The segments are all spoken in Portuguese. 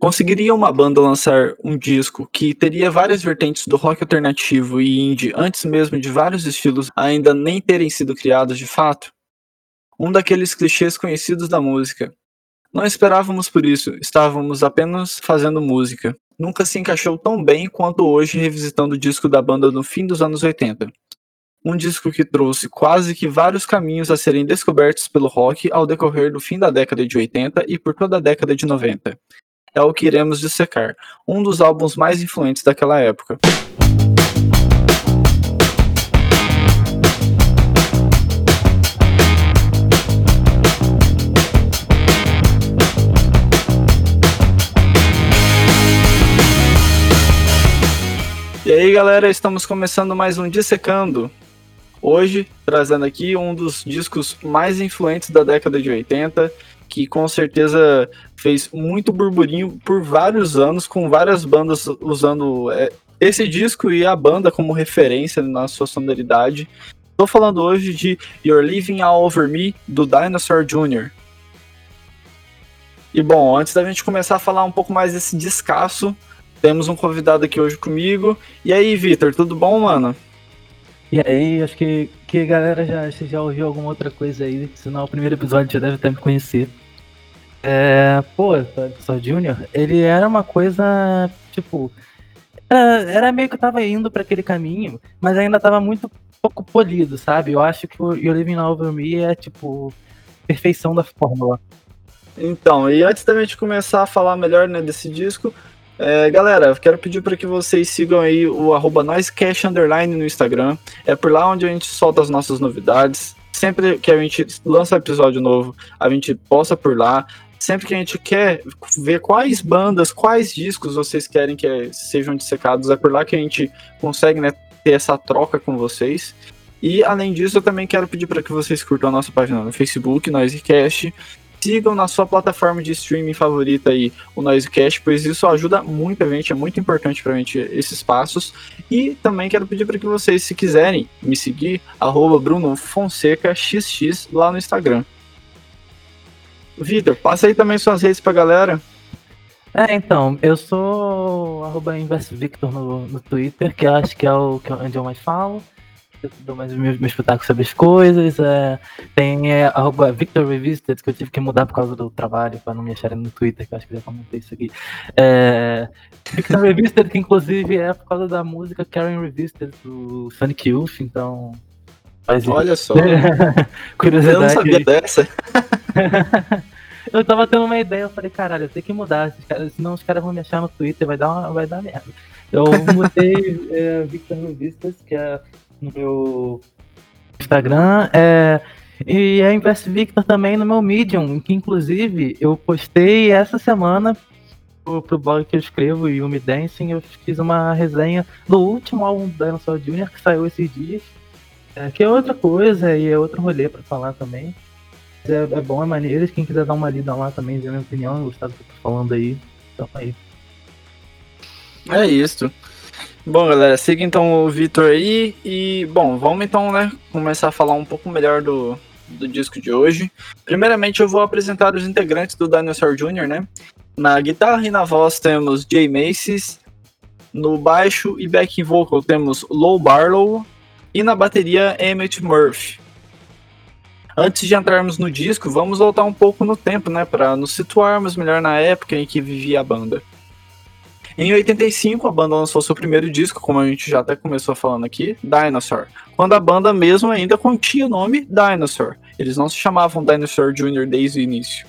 Conseguiria uma banda lançar um disco que teria várias vertentes do rock alternativo e indie antes mesmo de vários estilos ainda nem terem sido criados de fato? Um daqueles clichês conhecidos da música. Não esperávamos por isso, estávamos apenas fazendo música. Nunca se encaixou tão bem quanto hoje revisitando o disco da banda no fim dos anos 80. Um disco que trouxe quase que vários caminhos a serem descobertos pelo rock ao decorrer do fim da década de 80 e por toda a década de 90. É o que iremos dissecar, um dos álbuns mais influentes daquela época. E aí, galera, estamos começando mais um Dissecando. Hoje, trazendo aqui um dos discos mais influentes da década de 80, que com certeza fez muito burburinho por vários anos, com várias bandas usando é, esse disco e a banda como referência na sua sonoridade. Estou falando hoje de You're Living All Over Me, do Dinosaur Jr. E bom, antes da gente começar a falar um pouco mais desse descasso, temos um convidado aqui hoje comigo. E aí, Vitor, tudo bom, mano? E aí, acho que, que a galera já, já ouviu alguma outra coisa aí, senão o primeiro episódio já deve até me conhecer. É, pô, só Junior, ele era uma coisa, tipo, era, era meio que eu tava indo para aquele caminho, mas ainda tava muito pouco polido, sabe? Eu acho que o You Living Over Me é, tipo, perfeição da fórmula. Então, e antes da gente começar a falar melhor né, desse disco, é, galera, quero pedir para que vocês sigam aí o arroba no Instagram. É por lá onde a gente solta as nossas novidades. Sempre que a gente lança episódio novo, a gente posta por lá. Sempre que a gente quer ver quais bandas, quais discos vocês querem que sejam dissecados, é por lá que a gente consegue né, ter essa troca com vocês. E além disso, eu também quero pedir para que vocês curtam a nossa página no Facebook, Noisecast, sigam na sua plataforma de streaming favorita aí o Noisecast, pois isso ajuda muito a gente, é muito importante pra gente esses passos. E também quero pedir para que vocês, se quiserem me seguir, arroba Bruno Fonseca XX lá no Instagram. Vitor, passa aí também suas redes pra galera. É, então, eu sou arroba InvestVictor no, no Twitter, que acho que é o que, onde eu mais falo eu dou mais meu, meu espetáculo sobre as coisas. É, tem é, arroba Victor Revisited, que eu tive que mudar por causa do trabalho, para não me acharem no Twitter, que eu acho que já comentei isso aqui. É, Victor Revisited, que inclusive é por causa da música Karen Revisited do Sonic Youth, então. Olha só. Curiosidade. Eu não sabia dessa. eu tava tendo uma ideia, eu falei, caralho, eu tenho que mudar, senão os caras vão me achar no Twitter, vai dar, uma, vai dar merda. Eu mudei é, Victor Revistas, que é no meu Instagram. É, e é Invest Victor também no meu Medium, que inclusive eu postei essa semana pro, pro blog que eu escrevo, Yumi Dancing, eu fiz uma resenha do último álbum do Dinosaur Jr. que saiu esses dias. É, que é outra coisa e é outro rolê para falar também. É, é, bom, é maneiro. Quem quiser dar uma lida lá também, ver minha opinião, gostar do que eu tô falando aí. Então aí. É isso. Bom, galera, siga então o Vitor aí e, bom, vamos então, né, começar a falar um pouco melhor do, do disco de hoje. Primeiramente, eu vou apresentar os integrantes do Dinosaur Jr., né? Na guitarra e na voz temos Jay Macy's, no baixo e backing vocal temos Low Barlow e na bateria Emmett Murphy. Antes de entrarmos no disco, vamos voltar um pouco no tempo, né, para nos situarmos melhor na época em que vivia a banda. Em 85, a banda lançou seu primeiro disco, como a gente já até começou falando aqui, Dinosaur, quando a banda mesmo ainda continha o nome Dinosaur. Eles não se chamavam Dinosaur Jr. desde o início.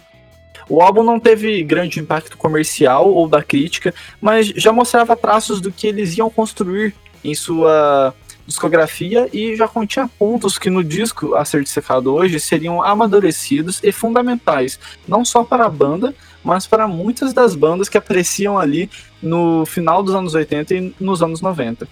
O álbum não teve grande impacto comercial ou da crítica, mas já mostrava traços do que eles iam construir em sua discografia e já continha pontos que no disco a ser dissecado hoje seriam amadurecidos e fundamentais, não só para a banda, mas para muitas das bandas que apareciam ali no final dos anos 80 e nos anos 90.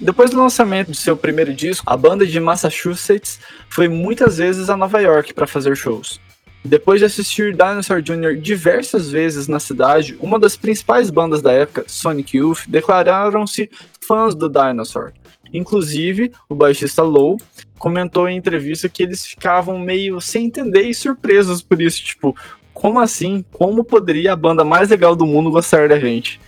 Depois do lançamento de seu primeiro disco, a banda de Massachusetts foi muitas vezes a Nova York para fazer shows. Depois de assistir Dinosaur Jr. diversas vezes na cidade, uma das principais bandas da época, Sonic Youth, declararam-se fãs do Dinosaur. Inclusive, o baixista Low comentou em entrevista que eles ficavam meio sem entender e surpresos por isso, tipo, como assim? Como poderia a banda mais legal do mundo gostar da gente?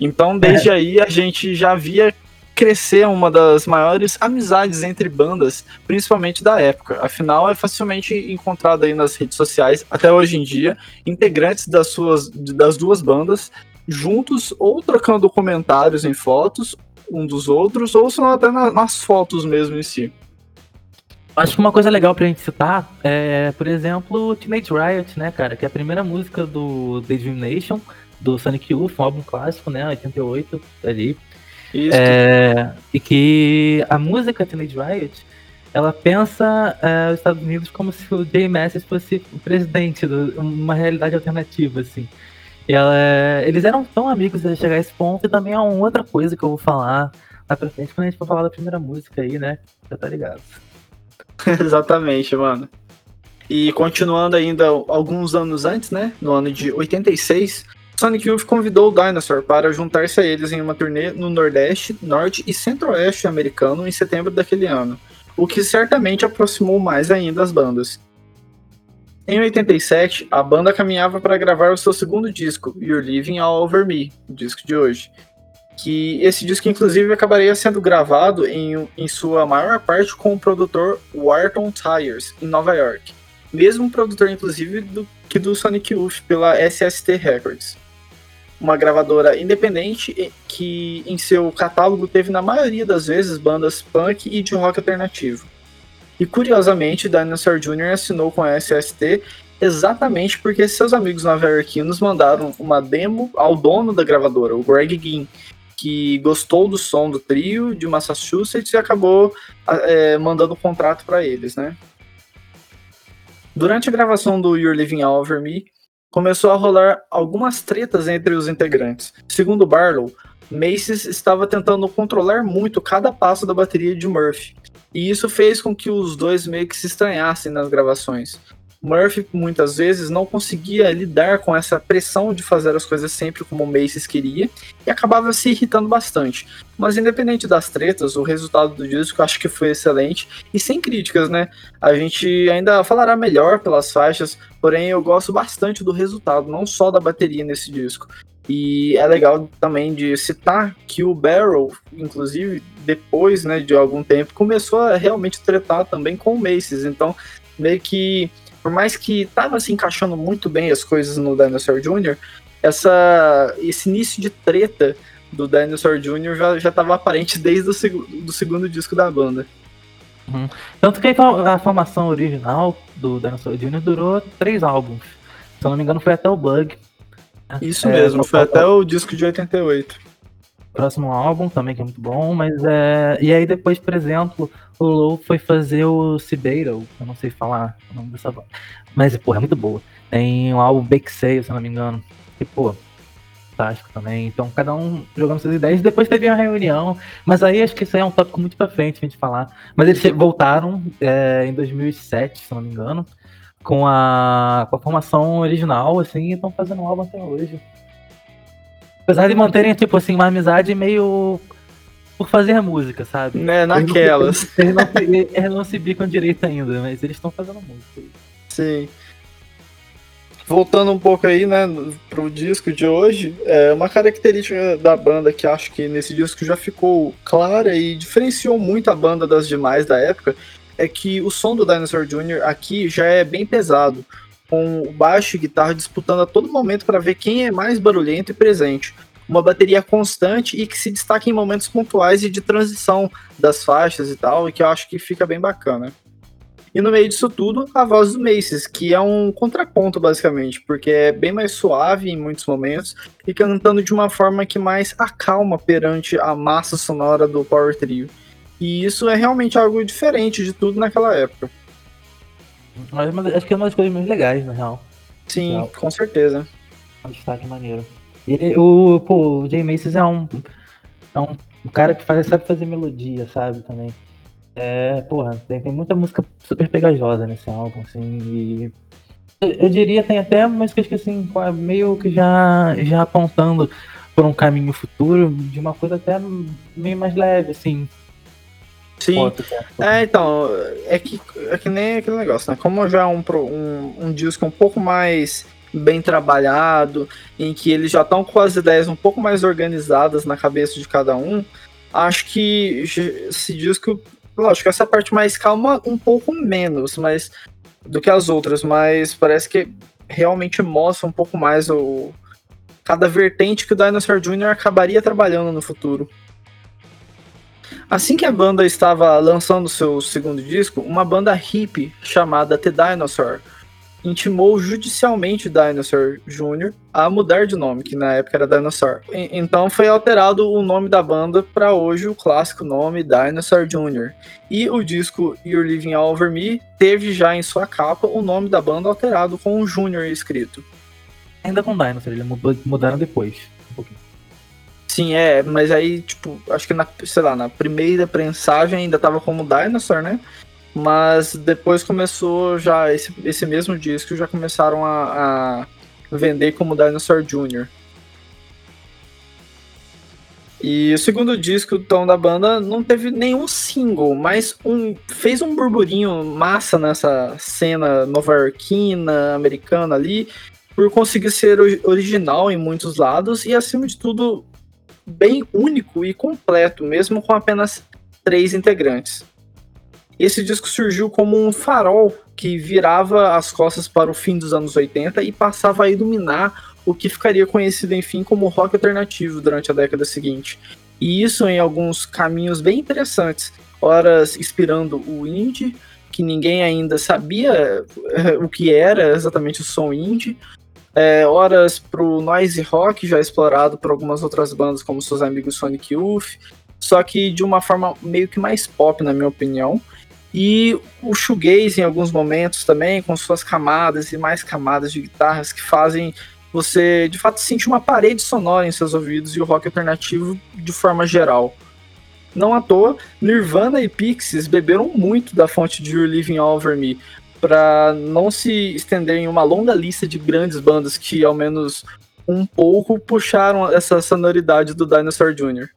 Então, desde é. aí, a gente já via crescer uma das maiores amizades entre bandas, principalmente da época. Afinal, é facilmente encontrado aí nas redes sociais, até hoje em dia, integrantes das, suas, das duas bandas juntos ou trocando comentários em fotos um dos outros, ou se não até na, nas fotos mesmo em si. Acho que uma coisa legal pra gente citar é, por exemplo, Teenage Riot, né, cara? Que é a primeira música do The Dream Nation, do Sonic Youth, um álbum clássico, né? 88, ali. Isso. É, e que a música Teenage Riot, ela pensa é, os Estados Unidos como se o Jay Masses fosse o presidente, de uma realidade alternativa, assim. E ela, eles eram tão amigos de chegar a esse ponto, e também é uma outra coisa que eu vou falar lá pra frente, quando a gente for falar da primeira música aí, né? Já tá ligado. Exatamente, mano. E continuando ainda alguns anos antes, né? No ano de 86, Sonic Youth convidou o Dinosaur para juntar-se a eles em uma turnê no Nordeste, Norte e Centro-Oeste americano em setembro daquele ano, o que certamente aproximou mais ainda as bandas. Em 87, a banda caminhava para gravar o seu segundo disco, You're Living All Over Me, o disco de hoje que esse disco inclusive acabaria sendo gravado em, em sua maior parte com o produtor Wharton Tires, em Nova York. Mesmo produtor inclusive do, que do Sonic Youth pela SST Records. Uma gravadora independente que em seu catálogo teve na maioria das vezes bandas punk e de rock alternativo. E curiosamente, Dinosaur Jr. assinou com a SST exatamente porque seus amigos nova-iorquinos mandaram uma demo ao dono da gravadora, o Greg Ginn, que gostou do som do trio de Massachusetts e acabou é, mandando o contrato para eles, né? Durante a gravação do You're Living Over Me, começou a rolar algumas tretas entre os integrantes. Segundo Barlow, Macy's estava tentando controlar muito cada passo da bateria de Murphy, e isso fez com que os dois meio que se estranhassem nas gravações. Murphy muitas vezes não conseguia lidar com essa pressão de fazer as coisas sempre como o Macy's queria e acabava se irritando bastante. Mas independente das tretas, o resultado do disco eu acho que foi excelente e sem críticas, né? A gente ainda falará melhor pelas faixas, porém eu gosto bastante do resultado, não só da bateria nesse disco. E é legal também de citar que o Barrel, inclusive, depois né, de algum tempo, começou a realmente tretar também com o Macy's. Então, meio que por mais que tava se encaixando muito bem as coisas no Dinosaur Jr., essa, esse início de treta do Dinosaur Jr. já, já tava aparente desde o seg do segundo disco da banda. Uhum. Tanto que a formação original do Dinosaur Jr. durou três álbuns. Se eu não me engano, foi até o Bug. Isso é, mesmo, foi até o disco de 88 próximo álbum também, que é muito bom, mas é. E aí depois, por exemplo, o Low foi fazer o Sibeiro, eu não sei falar o nome dessa banda. Mas, pô, é muito boa. Tem um álbum Bake se eu não me engano. E, pô, fantástico também. Então, cada um jogando suas ideias. Depois teve uma reunião, mas aí acho que isso aí é um tópico muito pra frente pra gente falar. Mas eles voltaram é, em 2007, se não me engano, com a, com a formação original, assim, e estão fazendo um álbum até hoje. Apesar de manterem, tipo assim, uma amizade meio por fazer música, sabe? Né, naquelas. Eles não, eles não, eles não se bicam direito ainda, mas eles estão fazendo música. Sim. Voltando um pouco aí, né, pro disco de hoje, é uma característica da banda que acho que nesse disco já ficou clara e diferenciou muito a banda das demais da época, é que o som do Dinosaur Jr. aqui já é bem pesado com o baixo e guitarra disputando a todo momento para ver quem é mais barulhento e presente. Uma bateria constante e que se destaca em momentos pontuais e de transição das faixas e tal, e que eu acho que fica bem bacana. E no meio disso tudo, a voz do Maces, que é um contraponto basicamente, porque é bem mais suave em muitos momentos e cantando de uma forma que mais acalma perante a massa sonora do Power Trio. E isso é realmente algo diferente de tudo naquela época. Mas acho que é uma das coisas mais legais, na real. Sim, real. com certeza. É um destaque maneiro. E o, pô, o Jay Macy's é um, é um, um cara que faz, sabe fazer melodia, sabe, também. É, porra, tem, tem muita música super pegajosa nesse álbum, assim, e eu, eu diria tem até músicas que assim, meio que já, já apontando por um caminho futuro de uma coisa até meio mais leve, assim, Sim. É, então, é que, é que nem aquele negócio, né? Como já é um, um, um disco um pouco mais bem trabalhado, em que eles já estão com as ideias um pouco mais organizadas na cabeça de cada um, acho que esse disco, lógico, essa parte mais calma um pouco menos, mas do que as outras, mas parece que realmente mostra um pouco mais o cada vertente que o Dinosaur Jr. acabaria trabalhando no futuro. Assim que a banda estava lançando seu segundo disco, uma banda hippie chamada The Dinosaur intimou judicialmente Dinosaur Jr. a mudar de nome, que na época era Dinosaur. E, então foi alterado o nome da banda para hoje o clássico nome Dinosaur Jr. E o disco You're Living All Over Me teve já em sua capa o nome da banda alterado com o Jr. escrito. Ainda com Dinosaur, eles mudaram depois. Um pouquinho. Sim, é, mas aí, tipo, acho que na, sei lá, na primeira prensagem ainda tava como Dinosaur, né? Mas depois começou já, esse, esse mesmo disco já começaram a, a vender como Dinosaur Jr. E o segundo disco então, da banda não teve nenhum single, mas um, fez um burburinho massa nessa cena nova-iorquina, americana ali, por conseguir ser original em muitos lados e, acima de tudo, bem único e completo, mesmo com apenas três integrantes. Esse disco surgiu como um farol que virava as costas para o fim dos anos 80 e passava a iluminar o que ficaria conhecido, enfim, como rock alternativo durante a década seguinte. E isso em alguns caminhos bem interessantes, horas inspirando o indie, que ninguém ainda sabia eh, o que era exatamente o som indie, é, horas pro noise rock, já explorado por algumas outras bandas, como seus amigos Sonic Youth, só que de uma forma meio que mais pop, na minha opinião. E o shoegaze em alguns momentos também, com suas camadas e mais camadas de guitarras que fazem você de fato sentir uma parede sonora em seus ouvidos e o rock alternativo de forma geral. Não à toa, Nirvana e Pixies beberam muito da fonte de You're Living All Over Me, para não se estender em uma longa lista de grandes bandas que, ao menos um pouco, puxaram essa sonoridade do Dinosaur Jr.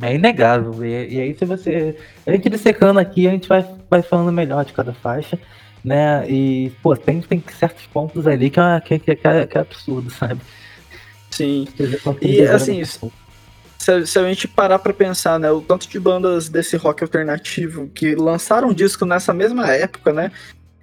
É inegável. E, e, aí, se você. A gente dissecando aqui, a gente vai, vai falando melhor de cada faixa, né? E, pô, tem, tem certos pontos ali que é, que, que, que é, que é absurdo, sabe? Sim. E, assim, se, se, a gente parar pra pensar, né, o tanto de bandas desse rock alternativo que lançaram um disco nessa mesma época, né?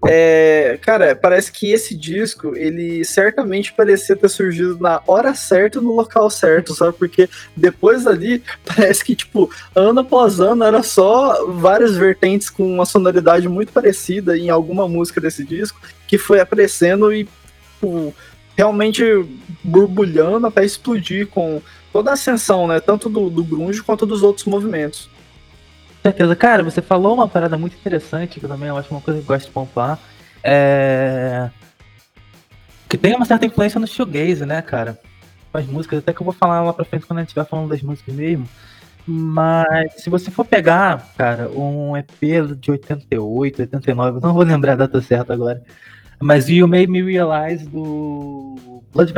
É, cara, parece que esse disco, ele certamente parecia ter surgido na hora certa no local certo, sabe? Porque depois ali, parece que, tipo, ano após ano era só várias vertentes com uma sonoridade muito parecida em alguma música desse disco, que foi aparecendo e, tipo, realmente borbulhando até explodir com toda a ascensão, né? Tanto do, do grunge quanto dos outros movimentos. certeza. Cara, você falou uma parada muito interessante, que eu também acho uma coisa que eu gosto de pontuar. É... Que tem uma certa influência no shoegaze, né, cara? As músicas, até que eu vou falar lá pra frente quando a gente estiver falando das músicas mesmo. Mas se você for pegar, cara, um EP de 88, 89, não vou lembrar a data certa agora. Mas You Made Me Realize do Blood,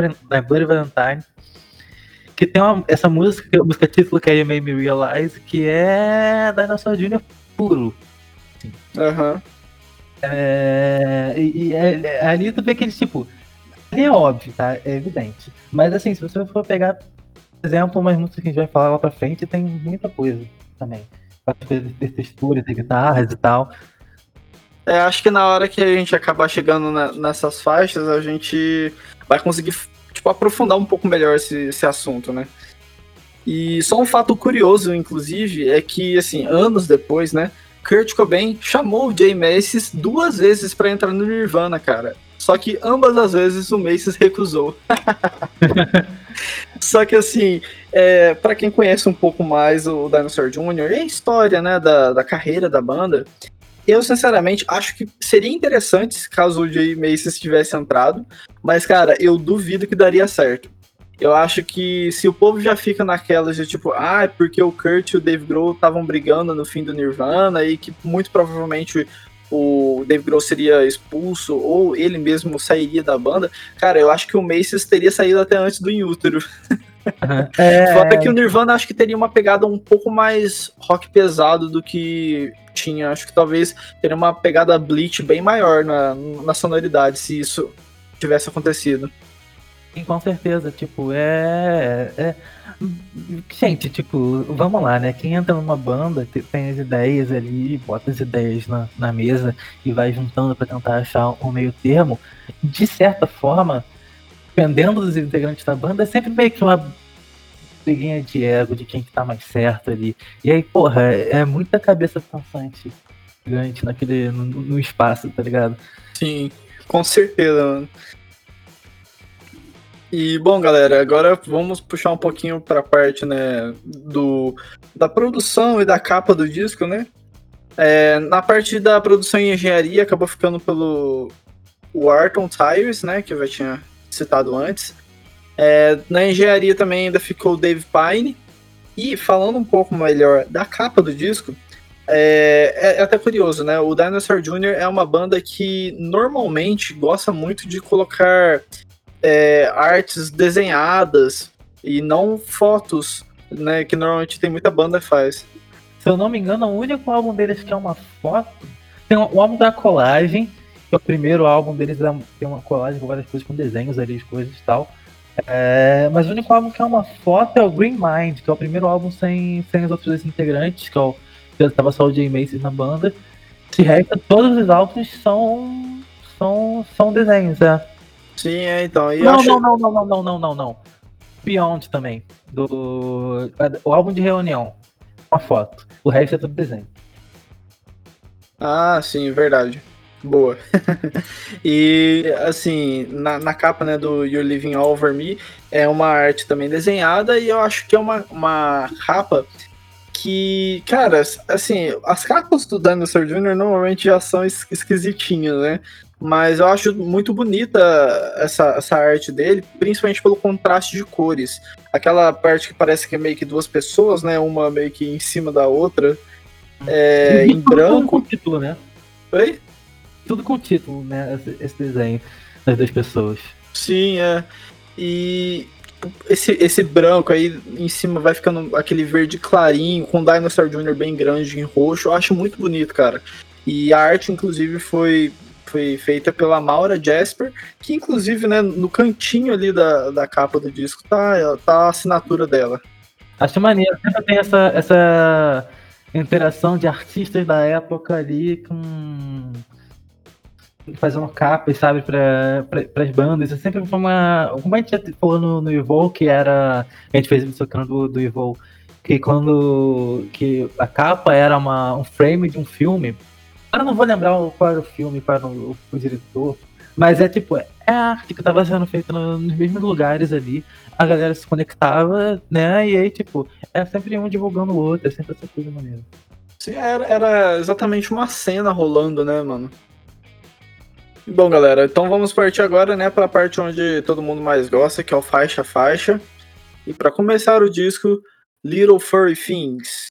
Blood Valentine que tem uma, essa música, a música título que é You Made Me Realize, que é Dinosaur Jr. puro. Aham. Uhum. É, e, e é, é, ali tu vê que eles, tipo, ali é óbvio, tá? É evidente. Mas assim, se você for pegar, por exemplo, umas músicas que a gente vai falar lá pra frente, tem muita coisa também. De textura, de guitarras e tal. É, acho que na hora que a gente acabar chegando na, nessas faixas, a gente vai conseguir tipo, aprofundar um pouco melhor esse, esse assunto, né? E só um fato curioso, inclusive, é que, assim, anos depois, né, Kurt Cobain chamou o Jay Macy's duas vezes para entrar no Nirvana, cara. Só que ambas as vezes o Macy's recusou. Só que assim, é, para quem conhece um pouco mais o Dinosaur Jr. e a história né, da, da carreira da banda, eu, sinceramente, acho que seria interessante caso o Jay Macy's tivesse entrado, mas, cara, eu duvido que daria certo. Eu acho que se o povo já fica naquelas de tipo, ah, é porque o Kurt e o Dave Grohl estavam brigando no fim do Nirvana e que muito provavelmente o Dave Grohl seria expulso ou ele mesmo sairia da banda, cara, eu acho que o Macy's teria saído até antes do Inútero. É... Foda que o Nirvana acho que teria uma pegada um pouco mais rock pesado do que tinha. Acho que talvez teria uma pegada Bleach bem maior na, na sonoridade, se isso tivesse acontecido. Sim, com certeza, tipo, é, é, Gente, tipo, vamos lá, né? Quem entra numa banda tem as ideias ali, bota as ideias na, na mesa e vai juntando para tentar achar um meio termo. De certa forma, dependendo dos integrantes da banda, é sempre meio que uma briguinha de ego de quem que tá mais certo ali. E aí, porra, é muita cabeça pensante gigante naquele, no, no espaço, tá ligado? Sim, com certeza, mano. E bom, galera, agora vamos puxar um pouquinho para a parte, né, do da produção e da capa do disco, né? É, na parte da produção e engenharia acabou ficando pelo o Arton Tires, né, que eu já tinha citado antes. É, na engenharia também ainda ficou o Dave Pine. E falando um pouco melhor da capa do disco, é, é, é, até curioso, né? O Dinosaur Jr. é uma banda que normalmente gosta muito de colocar é, artes desenhadas e não fotos, né? Que normalmente tem muita banda faz. Se eu não me engano, o único álbum deles que é uma foto. Tem o álbum da colagem, que é o primeiro álbum deles é, tem uma colagem com várias coisas, com desenhos ali, as coisas e tal. É, mas o único álbum que é uma foto é o Green Mind, que é o primeiro álbum sem, sem os outros integrantes, que é o, que tava só o Jay Macy na banda. Se resta, todos os álbuns são, são, são desenhos, é. Sim, é, então. não, acho... não, não, não, não, não, não, não, não. Beyond também. Do, o álbum de reunião. Uma foto. O resto é tudo desenho. Ah, sim, verdade. Boa. e assim, na, na, capa né, do You're Living All Over Me é uma arte também desenhada e eu acho que é uma, uma capa que, cara, assim, as capas do Dinosaur Jr. normalmente já são esquisitinhas, né? Mas eu acho muito bonita essa, essa arte dele, principalmente pelo contraste de cores. Aquela parte que parece que é meio que duas pessoas, né? Uma meio que em cima da outra. É, em branco. Título, né? Oi? Tudo com título, né? Esse, desenho das duas pessoas. Sim, é. E esse, esse branco aí em cima vai ficando aquele verde clarinho, com o Dinosaur Jr. bem grande em roxo. Eu acho muito bonito, cara. E a arte, inclusive, foi foi feita pela Maura Jasper, que inclusive, né, no cantinho ali da, da capa do disco tá, tá a assinatura dela. Acho maneiro, sempre tem essa, essa interação de artistas da época ali com fazendo capas, sabe, para as bandas. Isso sempre foi uma. Como a gente já falou no, no Evol, que era. A gente fez isso do, do Evol, que quando. que a capa era uma, um frame de um filme Agora não vou lembrar qual era o filme, era o, o diretor. Mas é tipo, é a arte que estava sendo feita no, nos mesmos lugares ali. A galera se conectava, né? E aí, tipo, é sempre um divulgando o outro, é sempre essa coisa maneira. Sim, era, era exatamente uma cena rolando, né, mano? Bom, galera, então vamos partir agora, né, para a parte onde todo mundo mais gosta, que é o faixa faixa. E para começar o disco, Little Furry Things.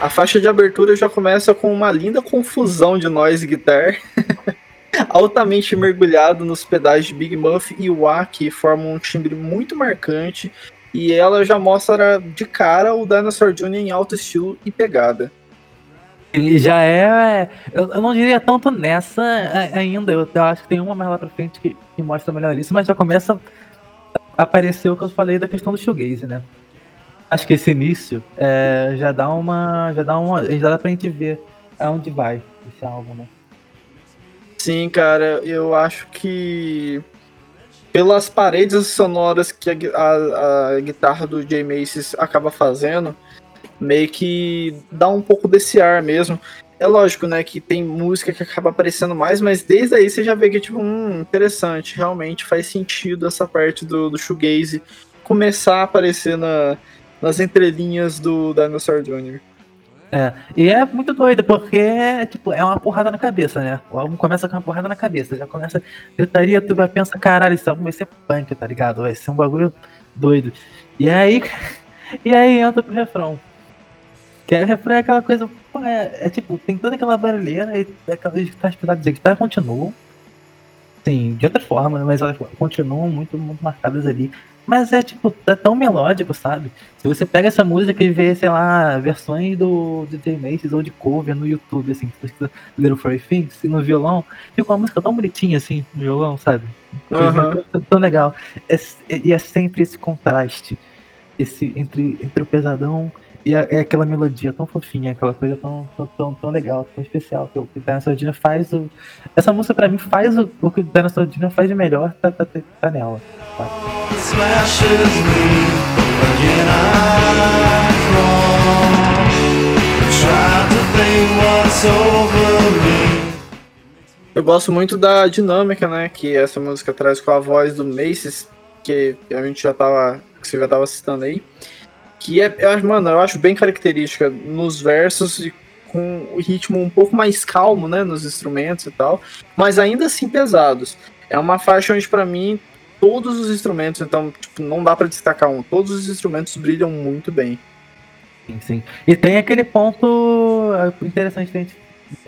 A faixa de abertura já começa com uma linda confusão de noise guitar, altamente mergulhado nos pedais de Big Muff e wah, que formam um timbre muito marcante, e ela já mostra de cara o Dinosaur Jr. em alto estilo e pegada. Ele já é. Eu, não diria tanto nessa ainda. Eu, eu, acho que tem uma mais lá pra frente que, que, mostra melhor isso, mas já começa a aparecer o que eu falei da questão do shoegaze, né? Acho que esse início é, já dá uma. Já dá uma. Já dá pra gente ver aonde vai esse álbum, né? Sim, cara, eu acho que pelas paredes sonoras que a, a, a guitarra do Jay Macy's acaba fazendo, meio que dá um pouco desse ar mesmo. É lógico, né, que tem música que acaba aparecendo mais, mas desde aí você já vê que, tipo, hum, interessante, realmente faz sentido essa parte do, do shoegaze começar a aparecer na, nas entrelinhas do Dinosaur Jr. É, e é muito doido, porque tipo, é uma porrada na cabeça, né? O álbum começa com uma porrada na cabeça, já começa gritaria, tu vai pensar, caralho, esse álbum vai ser punk, tá ligado? Vai ser um bagulho doido. E aí, e aí entra pro refrão. Que é, refrão é aquela coisa, pô, é, é, tipo, tem toda aquela barulheira e aquelas guitarras pesadas de guitarra continuam. Sim, de outra forma, mas elas continuam muito, muito marcadas ali. Mas é tipo, é tão melódico, sabe? Se você pega essa música e vê, sei lá, versões do DJ Macy's ou de cover no YouTube, assim, Little Furry Things, no violão, fica uma música tão bonitinha assim, no violão, sabe? Uhum. Tão, tão legal. É, e é sempre esse contraste esse, entre, entre o pesadão e a, é aquela melodia tão fofinha, aquela coisa tão, tão, tão, legal, tão especial que o Dana Sordina faz. O, essa música pra mim faz o, o que o Dana Sordina faz de melhor, tá, tá, tá, tá nela. Eu gosto muito da dinâmica, né, que essa música traz com a voz do Macy's, que a gente já tava, que você já tava citando aí que é, eu acho, mano, eu acho bem característica nos versos e com o ritmo um pouco mais calmo, né, nos instrumentos e tal, mas ainda assim pesados. É uma faixa onde para mim todos os instrumentos, então, tipo, não dá para destacar um, todos os instrumentos brilham muito bem. Sim, sim. E tem aquele ponto é, interessante a gente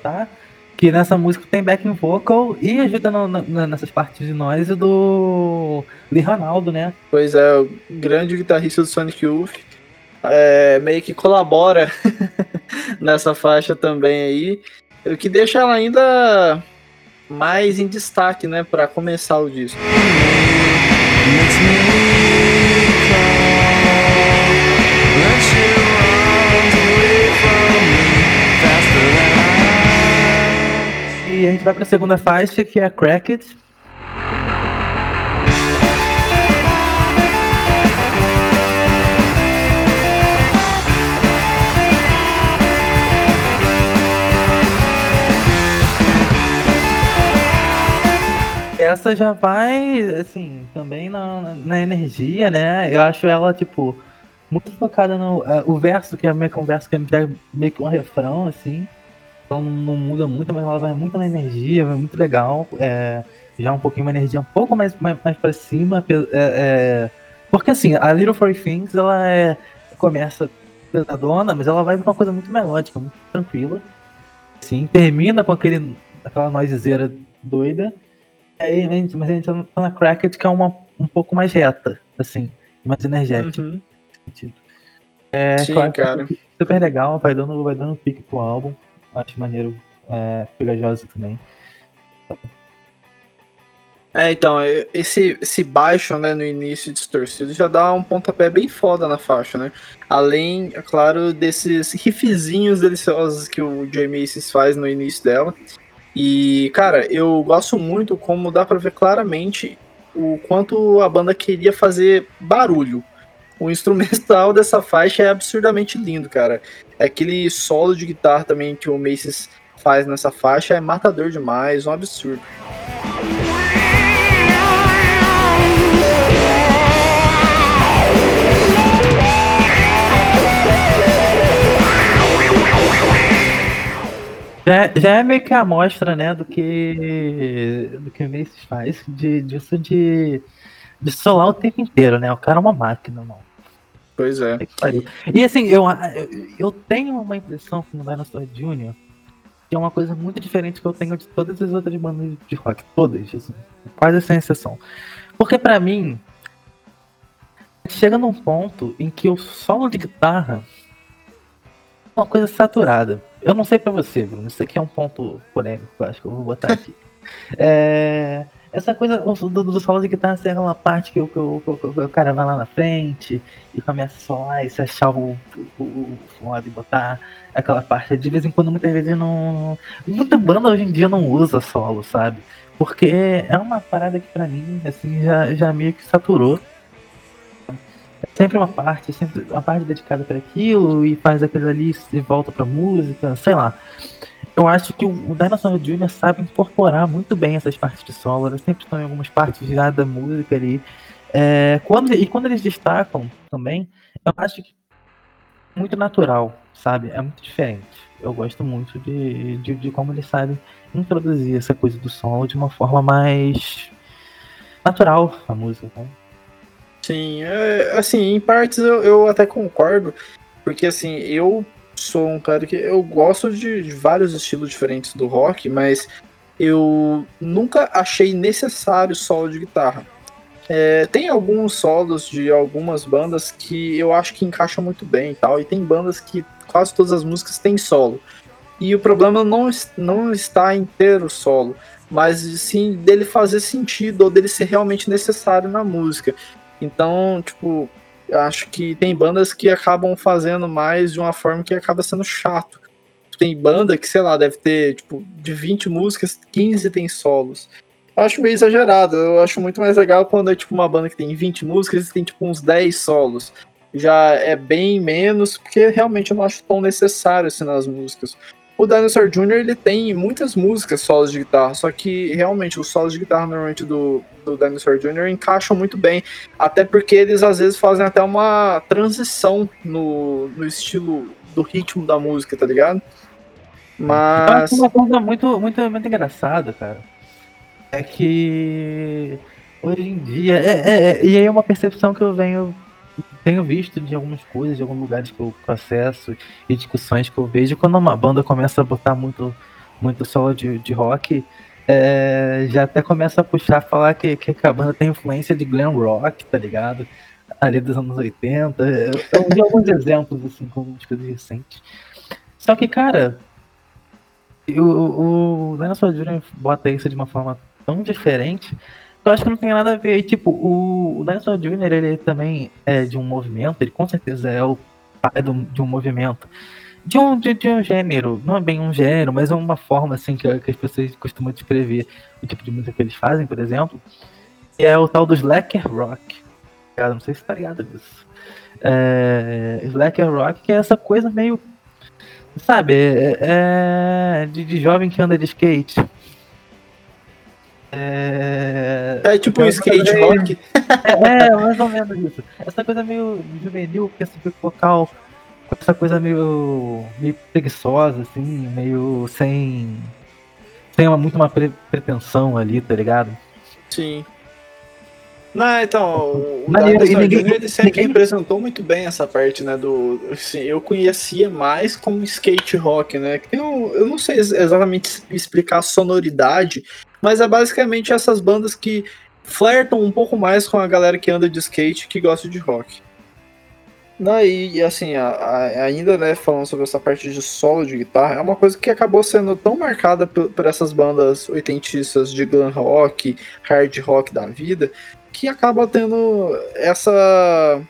tá? que nessa música tem backing vocal e ajuda no, no, nessas partes de noise do Lee Ronaldo, né? Pois é, o grande guitarrista do Sonic Youth é, meio que colabora nessa faixa também aí, o que deixa ela ainda mais em destaque, né, para começar o disco. E a gente vai para a segunda faixa, que é Cracked. Essa já vai, assim, também na, na energia, né? Eu acho ela, tipo, muito focada no. Uh, o verso, que é que um verso que é meio que um refrão, assim. Então não muda muito, mas ela vai muito na energia, vai muito legal. É, já um pouquinho uma energia um pouco mais, mais, mais pra cima. É, é, porque assim, a Little Four Things, ela é, começa pesadona, mas ela vai pra uma coisa muito melódica, muito tranquila. Assim, termina com aquele, aquela noisezeira doida aí, mas a gente tá na Cracked, que é uma um pouco mais reta, assim, mais energética. Uhum. É, Sim, claro, cara. Super legal, vai dando, vai dando pique pro álbum. Acho maneiro, é, pegajosa também. É, então, esse, esse baixo, né, no início distorcido já dá um pontapé bem foda na faixa, né? Além, é claro, desses riffzinhos deliciosos que o Jay Macy's faz no início dela. E, cara, eu gosto muito como dá pra ver claramente o quanto a banda queria fazer barulho. O instrumental dessa faixa é absurdamente lindo, cara. Aquele solo de guitarra também que o Macy's faz nessa faixa é matador demais, um absurdo. Já, já é meio que a amostra, né, do que do que o Macy's faz, de, disso de, de solar o tempo inteiro, né? O cara é uma máquina, não. Pois é. E assim, eu, eu tenho uma impressão com o Dinosaur Jr., que é uma coisa muito diferente que eu tenho de todas as outras bandas de rock. Todas, assim, quase sem exceção. Porque para mim, chega num ponto em que o solo de guitarra é uma coisa saturada. Eu não sei para você, Bruno. Isso aqui é um ponto polêmico, eu acho que eu vou botar aqui. é, essa coisa do, do solo de guitarra ser uma parte que o, que, o, que o, cara vai lá na frente e começa a solar e se achar o, o, o foda e botar aquela parte. De vez em quando, muitas vezes não. Muita banda hoje em dia não usa solo, sabe? Porque é uma parada que pra mim, assim, já, já meio que saturou sempre uma parte, sempre uma parte dedicada para aquilo e faz aquilo ali e volta para música, sei lá. Eu acho que o, Dinosaur Jr. sabe incorporar muito bem essas partes de solo, elas sempre estão em algumas partes já da música ali. É, quando, e quando eles destacam também, eu acho que é muito natural, sabe? É muito diferente. Eu gosto muito de, de, de como eles sabem introduzir essa coisa do solo de uma forma mais natural a música. Né? Sim, é, assim, em partes eu, eu até concordo, porque assim, eu sou um cara que eu gosto de, de, vários estilos diferentes do rock, mas eu nunca achei necessário solo de guitarra. É, tem alguns solos de algumas bandas que eu acho que encaixam muito bem e tal, e tem bandas que quase todas as músicas têm solo. E o problema não, não está em ter o solo, mas sim dele fazer sentido ou dele ser realmente necessário na música. Então, tipo, acho que tem bandas que acabam fazendo mais de uma forma que acaba sendo chato. Tem banda que, sei lá, deve ter, tipo, de 20 músicas, 15 tem solos. Eu acho meio exagerado. Eu acho muito mais legal quando é, tipo, uma banda que tem 20 músicas e tem, tipo, uns 10 solos. Já é bem menos, porque realmente eu não acho tão necessário, assim, nas músicas. O Dinosaur Jr. ele tem muitas músicas solos de guitarra, só que realmente os solos de guitarra normalmente do, do Dinosaur Jr. encaixam muito bem, até porque eles às vezes fazem até uma transição no, no estilo do ritmo da música, tá ligado? Mas. Uma coisa muito, muito, muito engraçada, cara, é que hoje em dia. É, é, é, e aí é uma percepção que eu venho tenho visto de algumas coisas, de alguns lugares que eu acesso e discussões que eu vejo, quando uma banda começa a botar muito, muito solo de, de rock, é, já até começa a puxar, falar que, que a banda tem influência de glam rock, tá ligado? Ali dos anos 80. Eu vi alguns exemplos, assim, com coisas recentes. Só que, cara, o, o Dinosaur bota isso de uma forma tão diferente eu acho que não tem nada a ver. Tipo, o, o Dinosaur Jr., ele também é de um movimento, ele com certeza é o pai do, de um movimento. De um, de, de, um gênero, não é bem um gênero, mas é uma forma assim que, que as pessoas costumam descrever o tipo de música que eles fazem, por exemplo. E é o tal do Slacker Rock. Cara, não sei se tá ligado disso. É, Slacker Rock, que é essa coisa meio. Sabe, é, é de, de jovem que anda de skate é, é tipo um skate rock. É, é, mais ou menos isso. Essa coisa meio juvenil, que esse vocal, essa coisa meio, meio preguiçosa, assim, meio sem. sem uma, muito uma pre pretensão ali, tá ligado? Sim. Não, então, o Mas, ninguém, ele sempre ninguém... representou muito bem essa parte, né, do, assim, eu conhecia mais como skate rock, né, eu, eu não sei exatamente explicar a sonoridade, mas é basicamente essas bandas que flertam um pouco mais com a galera que anda de skate que gosta de rock. Daí, e assim, a, a, ainda né, falando sobre essa parte de solo de guitarra, é uma coisa que acabou sendo tão marcada por, por essas bandas oitentistas de glam rock, hard rock da vida, que acaba tendo essa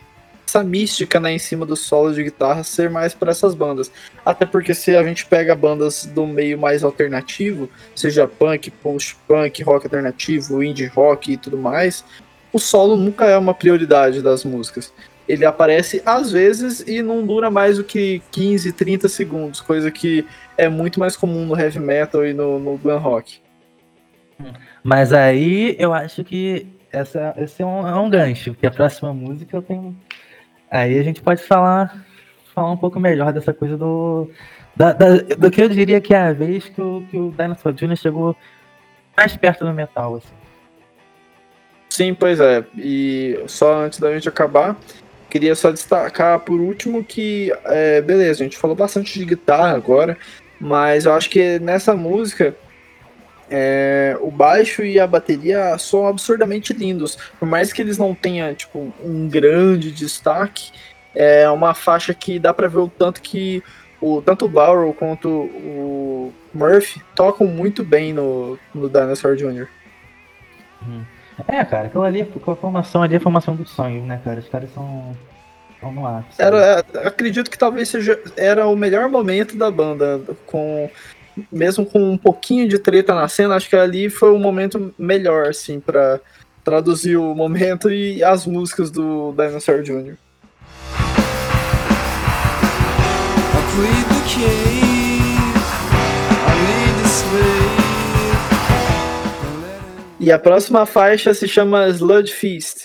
essa mística né, em cima do solo de guitarra ser mais para essas bandas. Até porque se a gente pega bandas do meio mais alternativo, seja punk, post-punk, rock alternativo, indie rock e tudo mais, o solo nunca é uma prioridade das músicas. Ele aparece às vezes e não dura mais do que 15, 30 segundos, coisa que é muito mais comum no heavy metal e no, no glam rock. Mas aí eu acho que essa, esse é um, é um gancho, porque a próxima música eu tenho Aí a gente pode falar, falar um pouco melhor dessa coisa do. Da, da, do que eu diria que é a vez que o, que o Dinosaur Jr. chegou mais perto do metal, assim. Sim, pois é. E só antes da gente acabar, queria só destacar por último que, é, beleza, a gente falou bastante de guitarra agora, mas eu acho que nessa música é, o baixo e a bateria são absurdamente lindos. Por mais que eles não tenham tipo, um grande destaque, é uma faixa que dá para ver o tanto que o, tanto o Barrow quanto o Murphy tocam muito bem no, no Dinosaur Jr. Hum. É, cara, aquilo ali, a formação ali é a formação dos sonhos, né, cara? Os caras são. Vamos lá. Era, acredito que talvez seja era o melhor momento da banda, com mesmo com um pouquinho de treta na cena, acho que ali foi o momento melhor, assim, para traduzir o momento e as músicas do Dinosaur Jr. E a próxima faixa se chama Sludge Feast.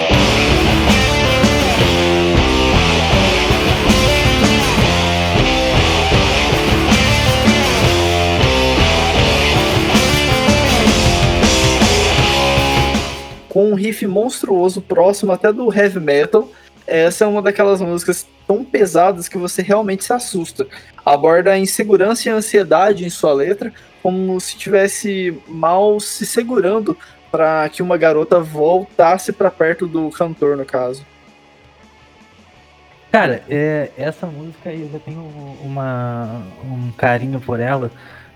Com um riff monstruoso, próximo até do heavy metal. Essa é uma daquelas músicas tão pesadas que você realmente se assusta. Aborda a insegurança e a ansiedade em sua letra, como se tivesse mal se segurando para que uma garota voltasse para perto do cantor, no caso. Cara, é, essa música eu já tenho uma, um carinho por ela,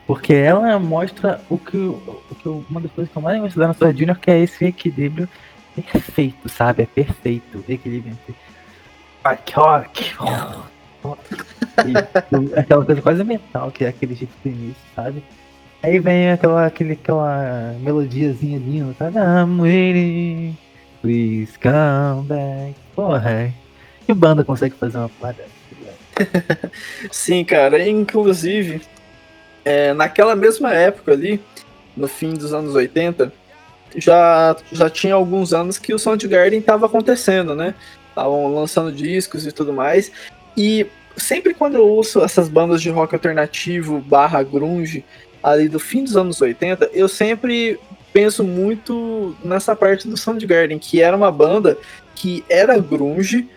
porque ela mostra o que, o que uma das coisas que eu mais gosto da Nossa Junior, que é esse equilíbrio perfeito, sabe? É perfeito. Equilíbrio entre aquela coisa quase mental, que é aquele jeito do início, sabe? Aí vem aquela, aquele, aquela melodiazinha linda, sabe? I'm waiting, please come back. Porra, que banda consegue fazer uma parada? Sim, cara. Inclusive, é, naquela mesma época ali, no fim dos anos 80, já, já tinha alguns anos que o Soundgarden estava acontecendo, né? Estavam lançando discos e tudo mais. E sempre quando eu ouço essas bandas de rock alternativo barra grunge ali do fim dos anos 80, eu sempre penso muito nessa parte do Soundgarden, que era uma banda que era grunge,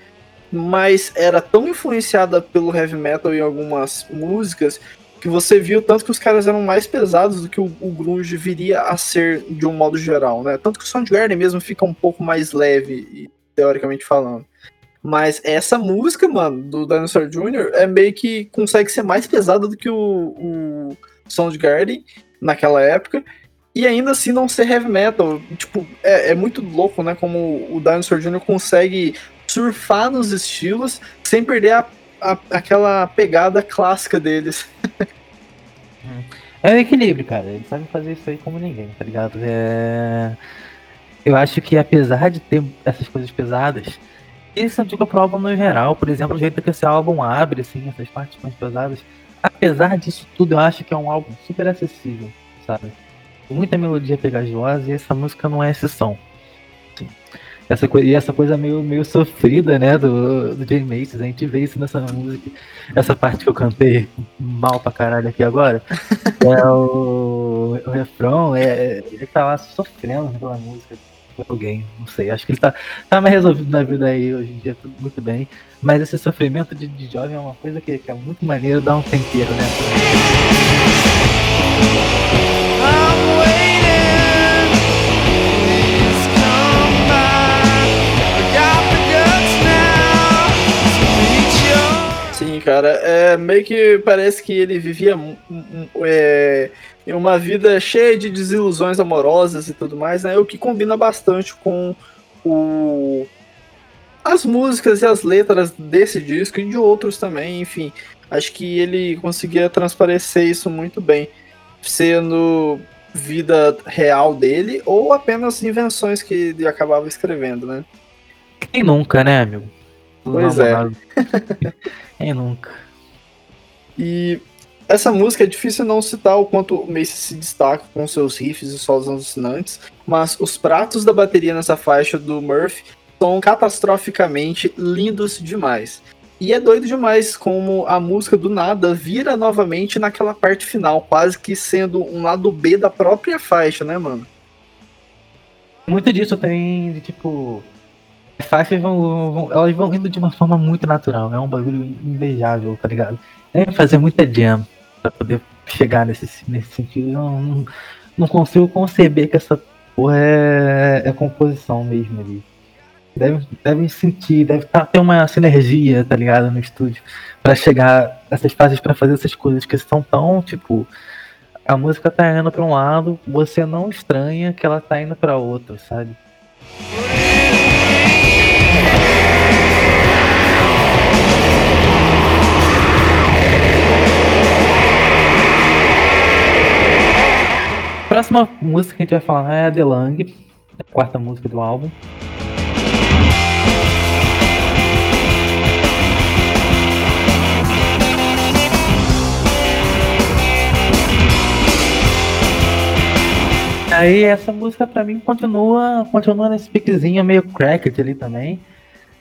mas era tão influenciada pelo heavy metal em algumas músicas que você viu tanto que os caras eram mais pesados do que o, o grunge viria a ser de um modo geral, né? Tanto que o Soundgarden mesmo fica um pouco mais leve, teoricamente falando. Mas essa música, mano, do Dinosaur Jr. é meio que consegue ser mais pesada do que o, o Soundgarden naquela época. E ainda assim não ser heavy metal. Tipo, é, é muito louco, né? Como o Dinosaur Jr. consegue surfar nos estilos sem perder a, a, aquela pegada clássica deles. é o equilíbrio, cara. Eles sabem fazer isso aí como ninguém, tá ligado? É... Eu acho que apesar de ter essas coisas pesadas, isso aplica pro álbum no geral. Por exemplo, o jeito que esse álbum abre, assim, essas partes mais pesadas. Apesar disso tudo, eu acho que é um álbum super acessível, sabe? Muita melodia pegajosa e essa música não é exceção. Essa, e essa coisa meio, meio sofrida, né, do, do Jay Macy's, a gente vê isso nessa música. Essa parte que eu cantei mal pra caralho aqui agora, é o, o refrão, é, ele tá lá sofrendo pela música de alguém, não sei, acho que ele tá, tá mais resolvido na vida aí, hoje em dia tudo muito bem, mas esse sofrimento de, de jovem é uma coisa que, que é muito maneiro, dá um tempero, né? Cara. É meio que parece que ele vivia é, em uma vida cheia de desilusões amorosas e tudo mais, né? O que combina bastante com o as músicas e as letras desse disco e de outros também, enfim. Acho que ele conseguia transparecer isso muito bem, sendo vida real dele ou apenas invenções que ele acabava escrevendo, né? Quem nunca, né, amigo? Pois é. Quem nunca? E essa música é difícil não citar o quanto o Macy se destaca com seus riffs e solos alucinantes, mas os pratos da bateria nessa faixa do Murphy são catastroficamente lindos demais. E é doido demais como a música do nada vira novamente naquela parte final, quase que sendo um lado B da própria faixa, né, mano? Muito disso tem de tipo faixas vão, vão, elas vão indo de uma forma muito natural. É um bagulho invejável, tá ligado? É fazer muita jam pra poder chegar nesse, nesse sentido. Eu não, não consigo conceber que essa porra é, é composição mesmo ali. Devem, devem sentir, deve tá, ter uma sinergia, tá ligado, no estúdio, para chegar essas fases para fazer essas coisas que são tão, tipo, a música tá indo para um lado, você não estranha que ela tá indo para outro, sabe? Próxima música que a gente vai falar é a The Lang, a quarta música do álbum. Aí essa música pra mim continua, continua nesse piquezinho meio cracked ali também.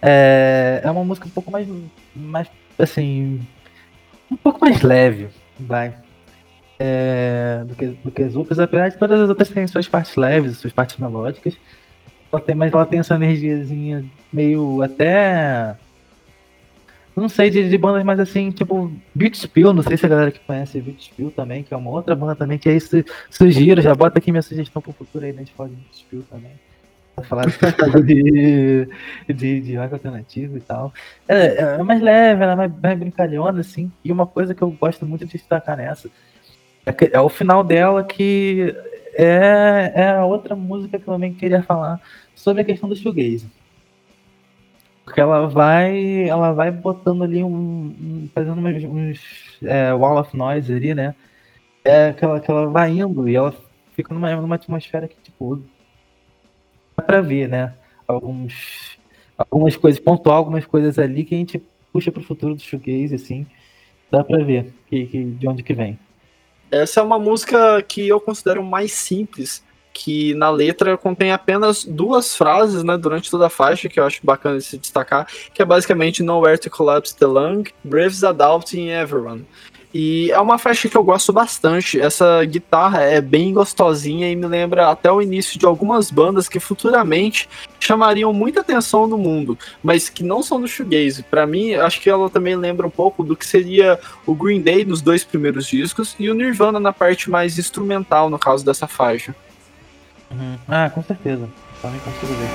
É, é uma música um pouco mais, mais assim, um pouco mais leve, vai é, do, que, do que apesar de todas as outras terem suas partes leves, suas partes melódicas. Ela tem, mas ela tem essa energiazinha meio até. Não sei, de, de bandas mais assim, tipo Beat Spill, não sei se a galera que conhece Beat Spill também, que é uma outra banda também, que aí su, sugiro, já bota aqui minha sugestão pro futuro aí, né? A gente pode Beat Spill também. Pra falar de, de, de rock alternativo e tal. É, é mais leve, ela é mais, mais brincalhona, assim. E uma coisa que eu gosto muito de destacar nessa é, é o final dela que é, é a outra música que eu também queria falar sobre a questão do shoegaze. Porque ela vai, ela vai botando ali um, um fazendo uns, uns é, wall of noise ali, né? É que ela, que ela vai indo e ela fica numa, numa atmosfera que, tipo, dá pra ver, né? Alguns, algumas coisas, pontuar algumas coisas ali que a gente puxa pro futuro do shoegaze, assim, dá pra ver que, que, de onde que vem. Essa é uma música que eu considero mais simples, que na letra contém apenas duas frases, né, durante toda a faixa, que eu acho bacana de se destacar, que é basicamente Nowhere to Collapse the Lung, Breves Adulting Everyone. E é uma faixa que eu gosto bastante. Essa guitarra é bem gostosinha e me lembra até o início de algumas bandas que futuramente chamariam muita atenção no mundo, mas que não são do shoegaze. Para mim, acho que ela também lembra um pouco do que seria o Green Day nos dois primeiros discos e o Nirvana na parte mais instrumental, no caso dessa faixa. Uhum. Ah, com certeza. Também consigo ver.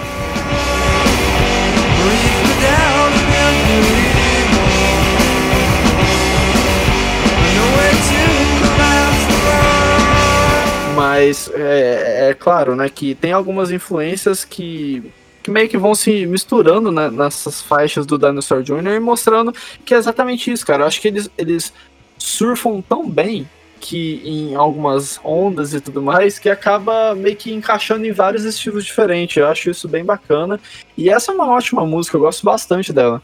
Mas é, é, claro, né, que tem algumas influências que, que meio que vão se misturando né, nessas faixas do Dinosaur Jr. e mostrando que é exatamente isso, cara. Eu acho que eles, eles surfam tão bem que em algumas ondas e tudo mais, que acaba meio que encaixando em vários estilos diferentes. Eu acho isso bem bacana. E essa é uma ótima música, eu gosto bastante dela.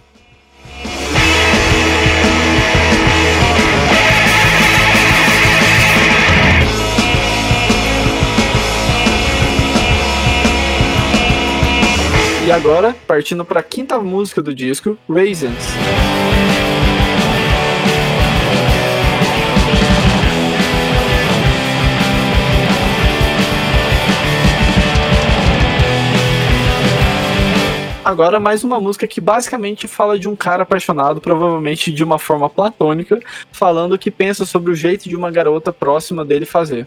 E agora, partindo para a quinta música do disco, Raisins. Agora, mais uma música que basicamente fala de um cara apaixonado, provavelmente de uma forma platônica, falando que pensa sobre o jeito de uma garota próxima dele fazer.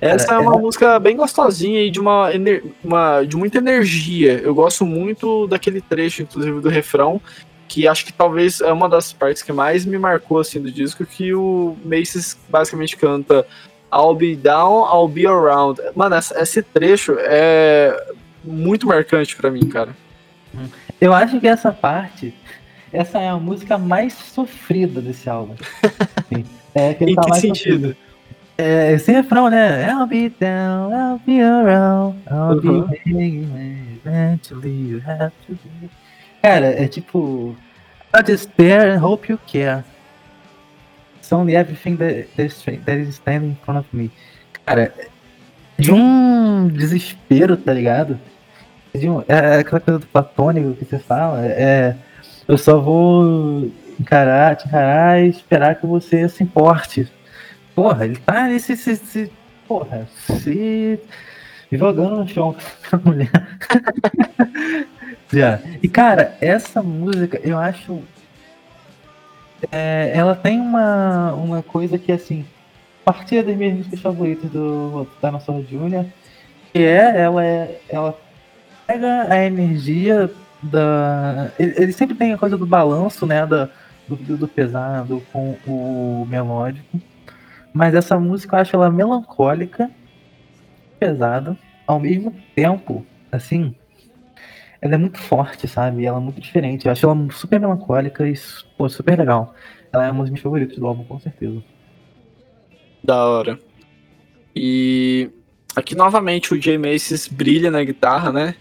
Essa é uma é... música bem gostosinha e de uma, uma, de muita energia. Eu gosto muito daquele trecho, inclusive, do refrão, que acho que talvez é uma das partes que mais me marcou assim do disco, que o Macy's basicamente canta I'll be down, I'll be around. Mano, esse trecho é muito marcante para mim, cara. Eu acho que essa parte, essa é a música mais sofrida desse álbum. É, que em tá que sentido? Sofrido. É, esse refrão, né? I'll be down, I'll be around, I'll uhum. be hanging, eventually you have to be. Cara, é tipo. I'll just there and hope you care. It's only everything that, that is standing in front of me. Cara, de um desespero, tá ligado? É, é aquela coisa do platônico que você fala. É, eu só vou encarar, te encarar e esperar que você se importe. Porra, ele tá nesse. Se, se, porra, se. jogando no chão com a mulher. Já. E cara, essa música eu acho. É, ela tem uma, uma coisa que assim. A partir das minhas músicas favoritas do Dinosaur Jr., que é, ela é. Ela pega a energia da. Ele, ele, sempre tem a coisa do balanço, né? Da, do, do pesado com o melódico. Mas essa música eu acho ela melancólica, pesada, ao mesmo tempo, assim, ela é muito forte, sabe? Ela é muito diferente. Eu acho ela super melancólica e pô, super legal. Ela é uma das minhas favoritas do álbum, com certeza. Da hora. E aqui novamente o Jay Macy's brilha na guitarra, né?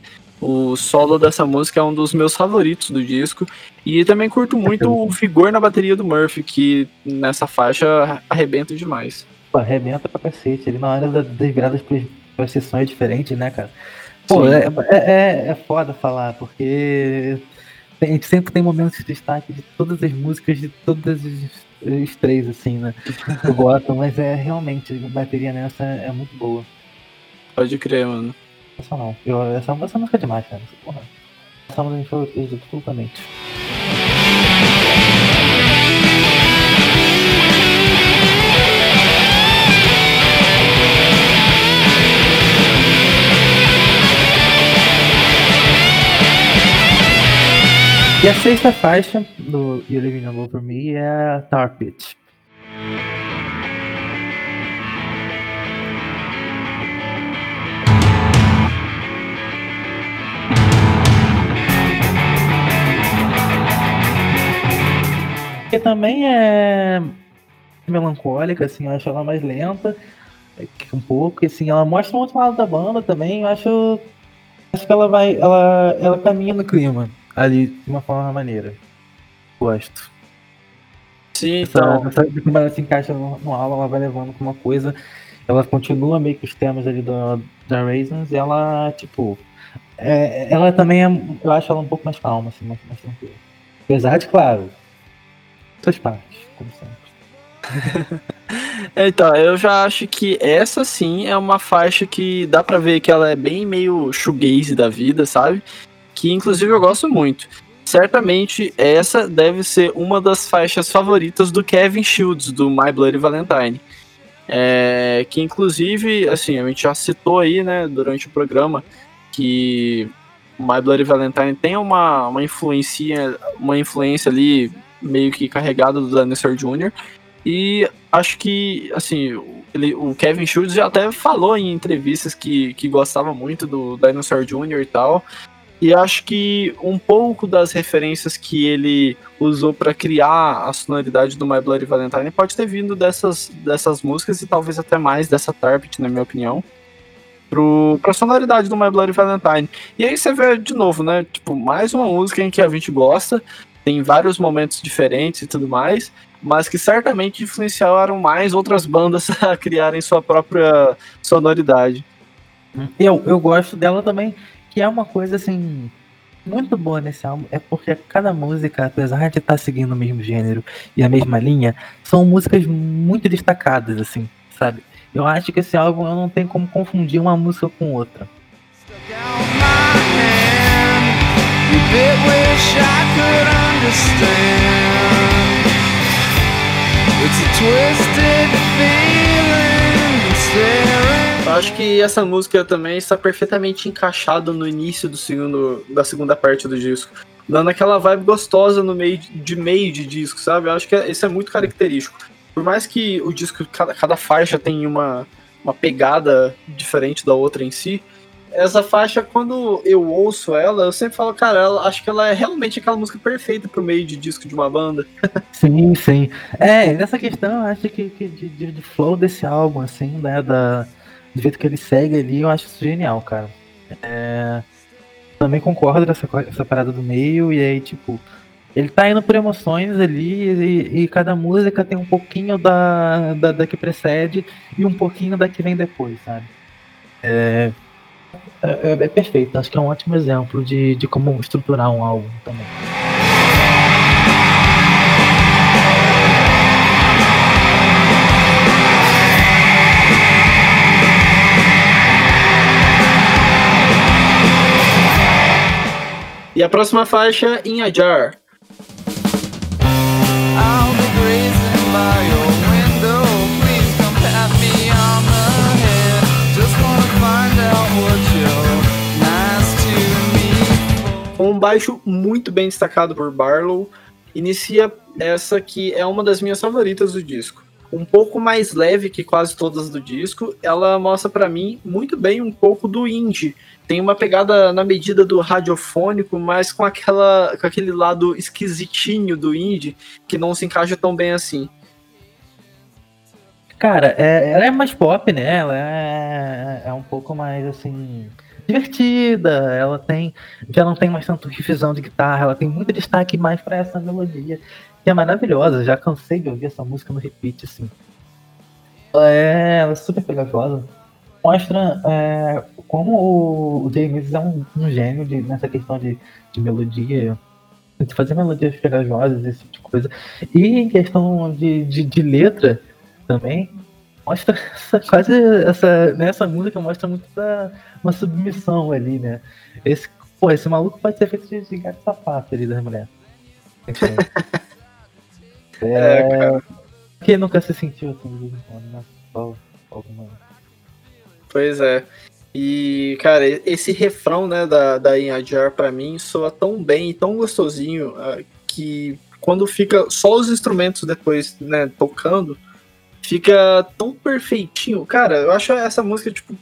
O solo dessa música é um dos meus favoritos do disco. E também curto muito o vigor na bateria do Murphy, que nessa faixa arrebenta demais. Pô, arrebenta pra cacete. Ele na hora das viradas para sessões é diferente, né, cara? Pô, é, é, é, é foda falar, porque a gente sempre tem momentos de destaque de todas as músicas, de todas os três, assim, né? Eu gosto, mas é realmente, a bateria nessa é muito boa. Pode crer, mano. Sensacional. Eu, essa, essa música é demais, cara. Essa, porra. essa música me foi absolutamente. E a sexta faixa do You Living Alone For Me é a Tar Pit. Que também é melancólica, assim, eu acho ela mais lenta, um pouco, e, assim, ela mostra um outro lado da banda também, eu acho, acho que ela vai, ela, ela caminha no clima, ali, de uma forma maneira. Gosto. Sim, então. Essa, essa, como ela se encaixa no, no álbum, ela vai levando com uma coisa, ela continua meio que os temas ali do, da Raisins, e ela, tipo, é, ela também é, eu acho ela um pouco mais calma, assim, mais, mais tranquila. Apesar de, claro, suas partes, como sempre. então, eu já acho que essa sim é uma faixa que dá pra ver que ela é bem meio shoegaze da vida, sabe? Que inclusive eu gosto muito. Certamente essa deve ser uma das faixas favoritas do Kevin Shields, do My Bloody Valentine. É, que inclusive, assim, a gente já citou aí, né, durante o programa, que My Bloody Valentine tem uma, uma influência, uma influência ali meio que carregada do Dinosaur Jr. E acho que, assim, ele, o Kevin Schultz já até falou em entrevistas que, que gostava muito do Dinosaur Jr. e tal. E acho que um pouco das referências que ele usou para criar a sonoridade do My Bloody Valentine pode ter vindo dessas, dessas músicas e talvez até mais dessa Tarpit, na minha opinião. Pro, pra sonoridade do My Bloody Valentine. E aí você vê de novo, né? Tipo, mais uma música em que a gente gosta, tem vários momentos diferentes e tudo mais, mas que certamente influenciaram mais outras bandas a criarem sua própria sonoridade. Eu, eu gosto dela também, que é uma coisa assim muito boa nesse álbum, é porque cada música, apesar de estar tá seguindo o mesmo gênero e a mesma linha, são músicas muito destacadas, assim, sabe? Eu acho que esse álbum eu não tem como confundir uma música com outra. Eu acho que essa música também está perfeitamente encaixada no início do segundo, da segunda parte do disco. Dando aquela vibe gostosa no meio de meio de disco, sabe? Eu acho que isso é muito característico. Por mais que o disco, cada, cada faixa tenha uma, uma pegada diferente da outra em si, essa faixa, quando eu ouço ela, eu sempre falo, cara, ela, acho que ela é realmente aquela música perfeita pro meio de disco de uma banda. sim, sim. É, nessa questão, eu acho que, que de, de, de, flow desse álbum, assim, né, da, do jeito que ele segue ali, eu acho isso genial, cara. É, também concordo com essa parada do meio, e aí, tipo, ele tá indo por emoções ali, e, e cada música tem um pouquinho da, da, da que precede e um pouquinho da que vem depois, sabe? É, é, é, é, perfeito. Acho que é um ótimo exemplo de, de como estruturar um álbum também. E a próxima faixa, In a. um baixo muito bem destacado por Barlow, inicia essa que é uma das minhas favoritas do disco. Um pouco mais leve que quase todas do disco, ela mostra para mim muito bem um pouco do indie. Tem uma pegada na medida do radiofônico, mas com aquela com aquele lado esquisitinho do indie que não se encaixa tão bem assim. Cara, é, ela é mais pop, né? Ela é, é um pouco mais assim divertida, ela tem já não tem mais tanto riffzão de guitarra, ela tem muito destaque mais para essa melodia, que é maravilhosa, já cansei de ouvir essa música no repeat, assim. Ela é, ela é super pegajosa, mostra é, como o James é um, um gênio de, nessa questão de, de melodia, de fazer melodias pegajosas, esse tipo de coisa. E em questão de, de, de letra também, mostra essa, quase essa nessa música mostra muito da, uma submissão ali, né? Esse, pô, esse maluco pode ser feito de, de gato sapato ali das mulheres. é, é Quem nunca se sentiu assim quando, né? Pois é. E, cara, esse refrão, né, da, da Inhajar, pra mim, soa tão bem e tão gostosinho uh, que quando fica só os instrumentos depois, né, tocando, fica tão perfeitinho. Cara, eu acho essa música, tipo,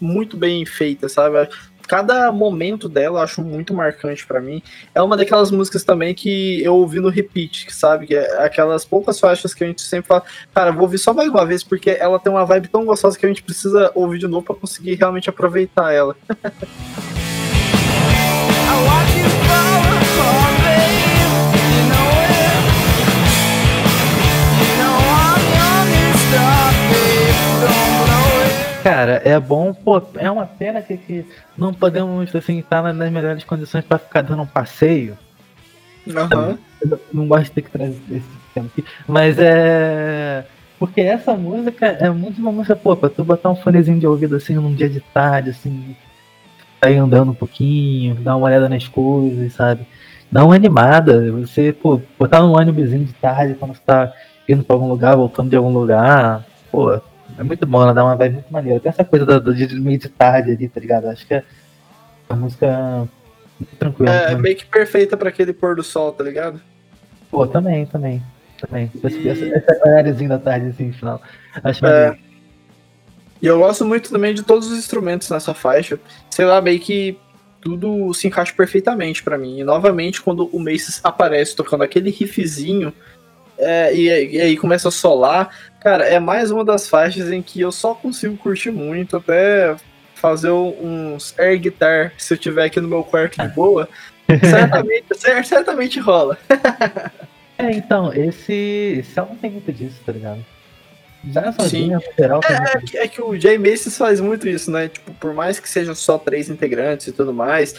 muito bem feita, sabe? Cada momento dela eu acho muito marcante para mim. É uma daquelas músicas também que eu ouvi no repeat, sabe? Que é aquelas poucas faixas que a gente sempre fala, cara, vou ouvir só mais uma vez, porque ela tem uma vibe tão gostosa que a gente precisa ouvir de novo para conseguir realmente aproveitar ela. Cara, é bom, pô, é uma pena que, que não podemos, assim, estar nas melhores condições para ficar dando um passeio. Uhum. Não gosto de ter que trazer esse tema aqui, mas é. Porque essa música é muito uma música, pô, pra tu botar um fonezinho de ouvido assim num dia de tarde, assim, sair andando um pouquinho, dar uma olhada nas coisas, sabe? Dá uma animada, você, pô, botar num ônibusinho de tarde quando você tá indo pra algum lugar, voltando de algum lugar, pô, é muito bom, ela dá uma vibe muito maneira. Tem essa coisa do, do, de meio de tarde ali, tá ligado? Acho que é a música muito tranquila. É, é meio que perfeita pra aquele pôr do sol, tá ligado? Pô, também, também. Também. E... Essa, essa da tarde, assim, final. Acho é... E eu gosto muito também de todos os instrumentos nessa faixa. Sei lá, meio que tudo se encaixa perfeitamente para mim. E novamente, quando o Maces aparece tocando aquele riffzinho, é, e, e, aí começa a solar, cara, é mais uma das faixas em que eu só consigo curtir muito, até fazer uns air guitar se eu tiver aqui no meu quarto de boa. certamente, certamente rola. é, então, esse, esse álbum tem muito disso, tá ligado? Já sozinho, no geral, é, é, que, é que o Jay Macy's faz muito isso, né? Tipo, por mais que sejam só três integrantes e tudo mais,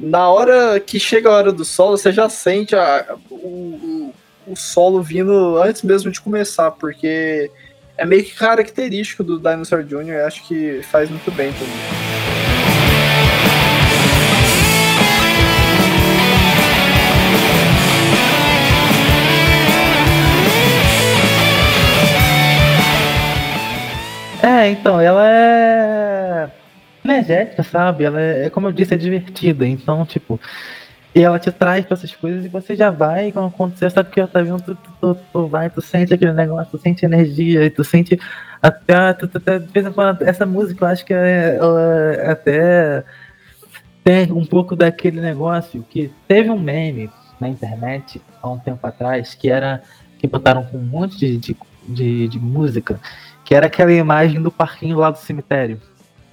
na hora que chega a hora do solo, você já sente a, o, o solo vindo antes mesmo de começar, porque é meio que característico do Dinosaur Jr. acho que faz muito bem também. É, então, ela é energética, sabe? Ela é, é, como eu disse, é divertida. Então, tipo, e ela te traz pra essas coisas e você já vai, quando acontecer, sabe que ela tá vindo, tu, tu, tu, tu, vai, tu sente aquele negócio, tu sente energia, e tu sente até, tu, tu, de vez em quando, essa música eu acho que é, ela até tem um pouco daquele negócio que teve um meme na internet há um tempo atrás que era que botaram com um monte de, de, de, de música, que era aquela imagem do parquinho lá do cemitério.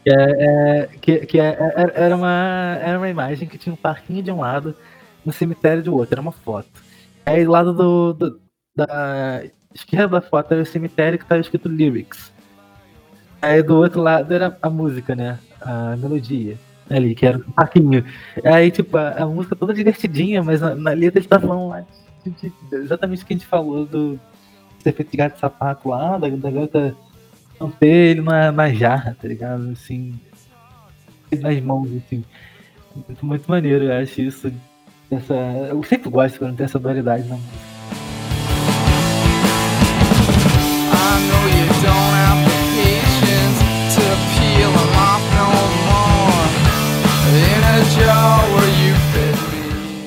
Que, é, é, que, que é, é, era, uma, era uma imagem que tinha um parquinho de um lado um cemitério do outro, era uma foto. Aí do lado do, do da esquerda da foto era o cemitério que estava escrito lyrics. Aí do outro lado era a música, né? A melodia. Ali, que era um parquinho. Aí, tipo, a, a música toda divertidinha, mas na, na letra eles estavam lá exatamente o que a gente falou do efeito de gato de sapato lá, da, da garota ter ele na, na jarra, tá ligado? Assim, nas mãos, assim. Muito, muito maneiro, eu acho isso. Essa, eu sempre gosto quando tem essa dualidade na música.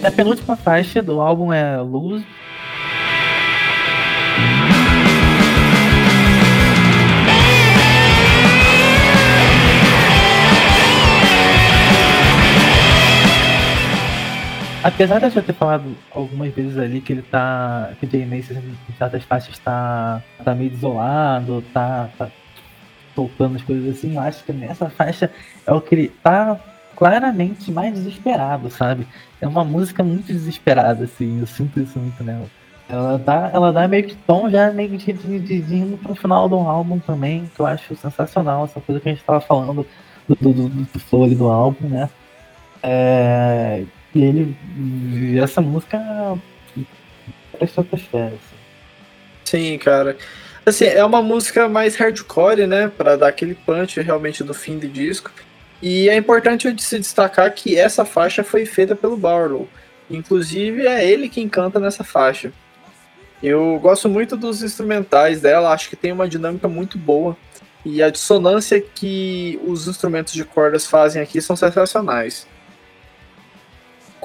A penúltima faixa do álbum é Lose Apesar de eu ter falado algumas vezes ali que ele tá. que o Jay em certas faixas tá, tá meio isolado, tá, tá soltando as coisas assim, eu acho que nessa faixa é o que ele tá claramente mais desesperado, sabe? É uma música muito desesperada, assim, eu sinto isso muito nela. Ela dá, ela dá meio que tom já meio de, de, de, de indo pro final do álbum também, que eu acho sensacional, essa coisa que a gente tava falando do, do, do, do flow ali do álbum, né? É, e ele. Essa música parece estratosfera. Assim. Sim, cara. Assim, é uma música mais hardcore, né? Pra dar aquele punch realmente do fim do disco. E é importante se destacar que essa faixa foi feita pelo Barlow. Inclusive é ele quem canta nessa faixa. Eu gosto muito dos instrumentais dela, acho que tem uma dinâmica muito boa. E a dissonância que os instrumentos de cordas fazem aqui são sensacionais.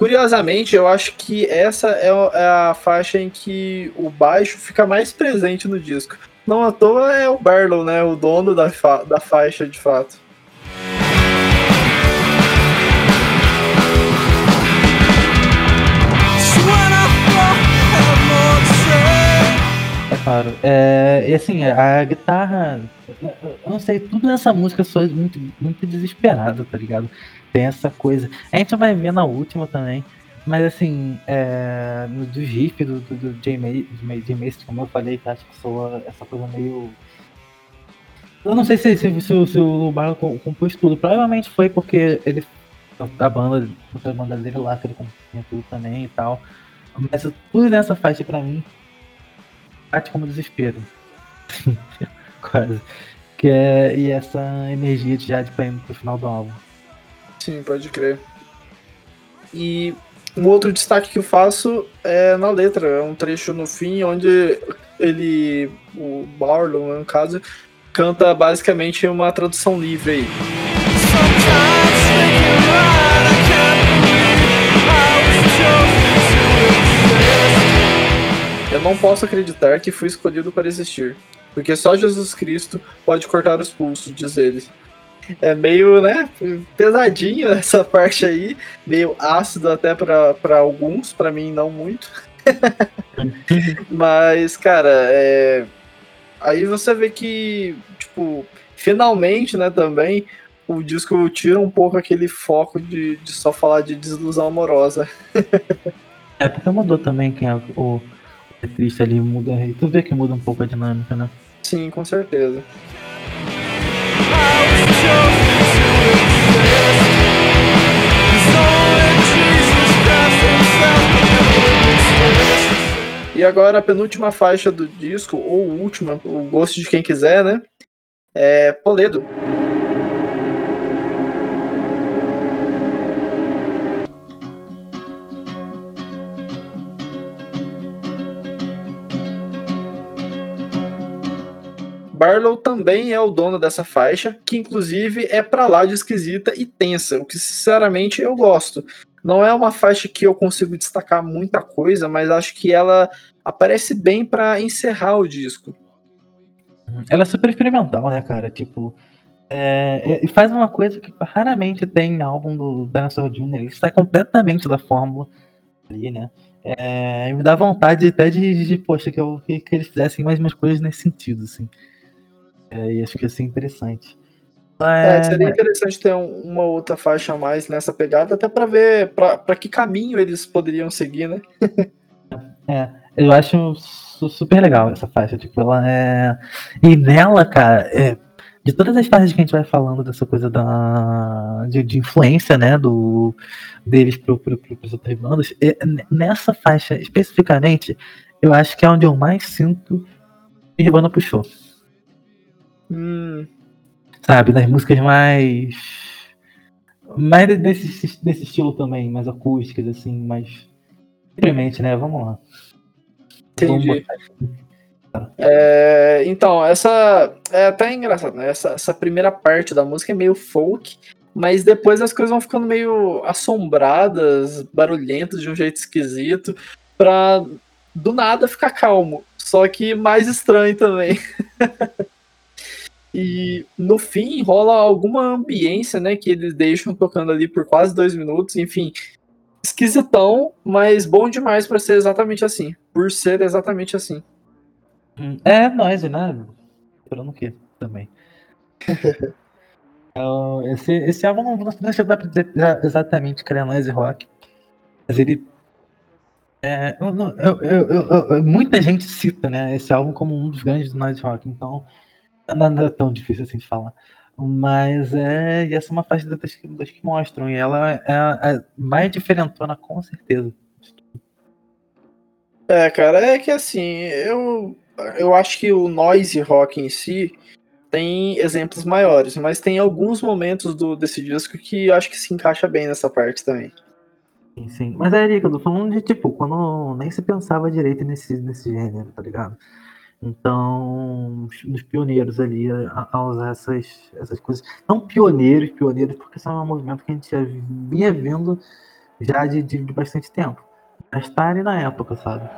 Curiosamente, eu acho que essa é, é a faixa em que o baixo fica mais presente no disco. Não à toa é o Barlow, né? O dono da, fa da faixa de fato. Claro. É, e assim, a guitarra. Eu não sei, tudo nessa música soa muito, muito desesperado, tá ligado? Tem essa coisa. A gente vai ver na última também. Mas assim, é, no, do riff do, do, do J. Mason, como eu falei, que acho que soa essa coisa meio. Eu não sei se, se, se, se o Barlow compôs tudo. Provavelmente foi porque ele. A banda, a banda dele lá, que ele compôs tudo também e tal. Mas tudo nessa faixa pra mim bate como desespero. Quase. Que é, e essa energia de Jade pra ir pro final do álbum. Sim, pode crer. E um outro destaque que eu faço é na letra. É um trecho no fim onde ele, o Barlow, no caso, canta basicamente uma tradução livre aí. Eu não posso acreditar que fui escolhido para existir, porque só Jesus Cristo pode cortar os pulsos, diz ele. É meio, né, pesadinho essa parte aí, meio ácido até para alguns, para mim não muito. Mas, cara, é... aí você vê que, tipo, finalmente, né, também, o disco tira um pouco aquele foco de, de só falar de desilusão amorosa. é porque mudou também quem é o, triste ali muda. Tu vê que muda um pouco a dinâmica, né? Sim, com certeza. E agora a penúltima faixa do disco, ou última, o gosto de quem quiser, né? É Poledo. Barlow também é o dono dessa faixa, que inclusive é pra lá de esquisita e tensa, o que sinceramente eu gosto. Não é uma faixa que eu consigo destacar muita coisa, mas acho que ela aparece bem para encerrar o disco. Ela é super experimental, né, cara? Tipo, é, e faz uma coisa que raramente tem em álbum do Dinosaur Jr. Ele sai completamente da fórmula ali, né? É, me dá vontade até de, de, de poxa, que, eu, que, que eles fizessem mais umas coisas nesse sentido, assim. É, e acho que ia ser interessante. É, é, seria interessante ter um, uma outra faixa a mais nessa pegada, até para ver para que caminho eles poderiam seguir, né? é, eu acho super legal essa faixa, tipo, ela é. E nela, cara, é... de todas as faixas que a gente vai falando dessa coisa da de, de influência, né, do deles pro, pro, pro, pros é, nessa faixa especificamente, eu acho que é onde eu mais sinto que Nirvana puxou. Hum. Sabe, nas músicas mais. Mais desse, desse estilo também, mais acústicas, assim, mais. Simplesmente, né? Vamos lá. Entendi. É, então, essa é até engraçado, né? Essa, essa primeira parte da música é meio folk, mas depois as coisas vão ficando meio assombradas, barulhentas de um jeito esquisito, pra do nada ficar calmo. Só que mais estranho também. E no fim rola alguma ambiência, né? Que eles deixam tocando ali por quase dois minutos. Enfim, esquisitão, mas bom demais para ser exatamente assim. Por ser exatamente assim. Hum, é, nós, né? Esperando o quê também. Então, esse, esse álbum não, não chegou dizer exatamente que era noise rock, mas ele. É, eu, eu, eu, muita gente cita né, esse álbum como um dos grandes noise rock, então Nada tão difícil assim de falar. Mas é. Essa é uma faixa das que, das que mostram. E ela é a mais diferentona, com certeza. É, cara, é que assim, eu, eu acho que o noise rock em si tem exemplos maiores, mas tem alguns momentos do, desse disco que eu acho que se encaixa bem nessa parte também. Sim, sim. Mas é, Erika, eu tô falando de tipo, quando nem se pensava direito nesse, nesse gênero, tá ligado? Então, os pioneiros ali a, a, usar essas, essas coisas. Não pioneiros, pioneiros, porque são um movimento que a gente já vinha vendo já de, de, de bastante tempo. Mas tá ali na época, sabe?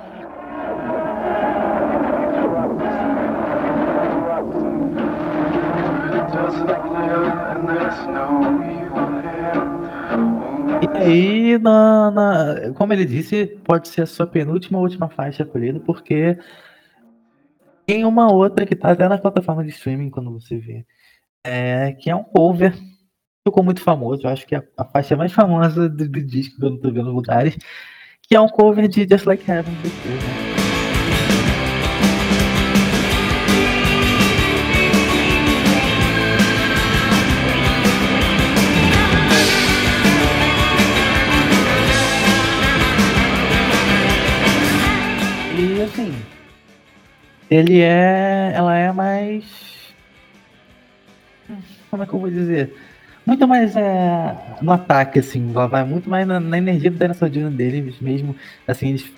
E aí, na, na, como ele disse, pode ser a sua penúltima ou última faixa escolhida, porque tem uma outra que tá até na plataforma de streaming quando você vê. É, que é um cover. Ficou muito famoso. Eu acho que é a, faixa mais famosa do, do disco que eu não tô vendo lugares. Que é um cover de Just Like Heaven. Ele é. Ela é mais. Como é que eu vou dizer? Muito mais é, no ataque, assim. Ela vai muito mais na, na energia do Dinosaur Jr. deles mesmo. Assim, eles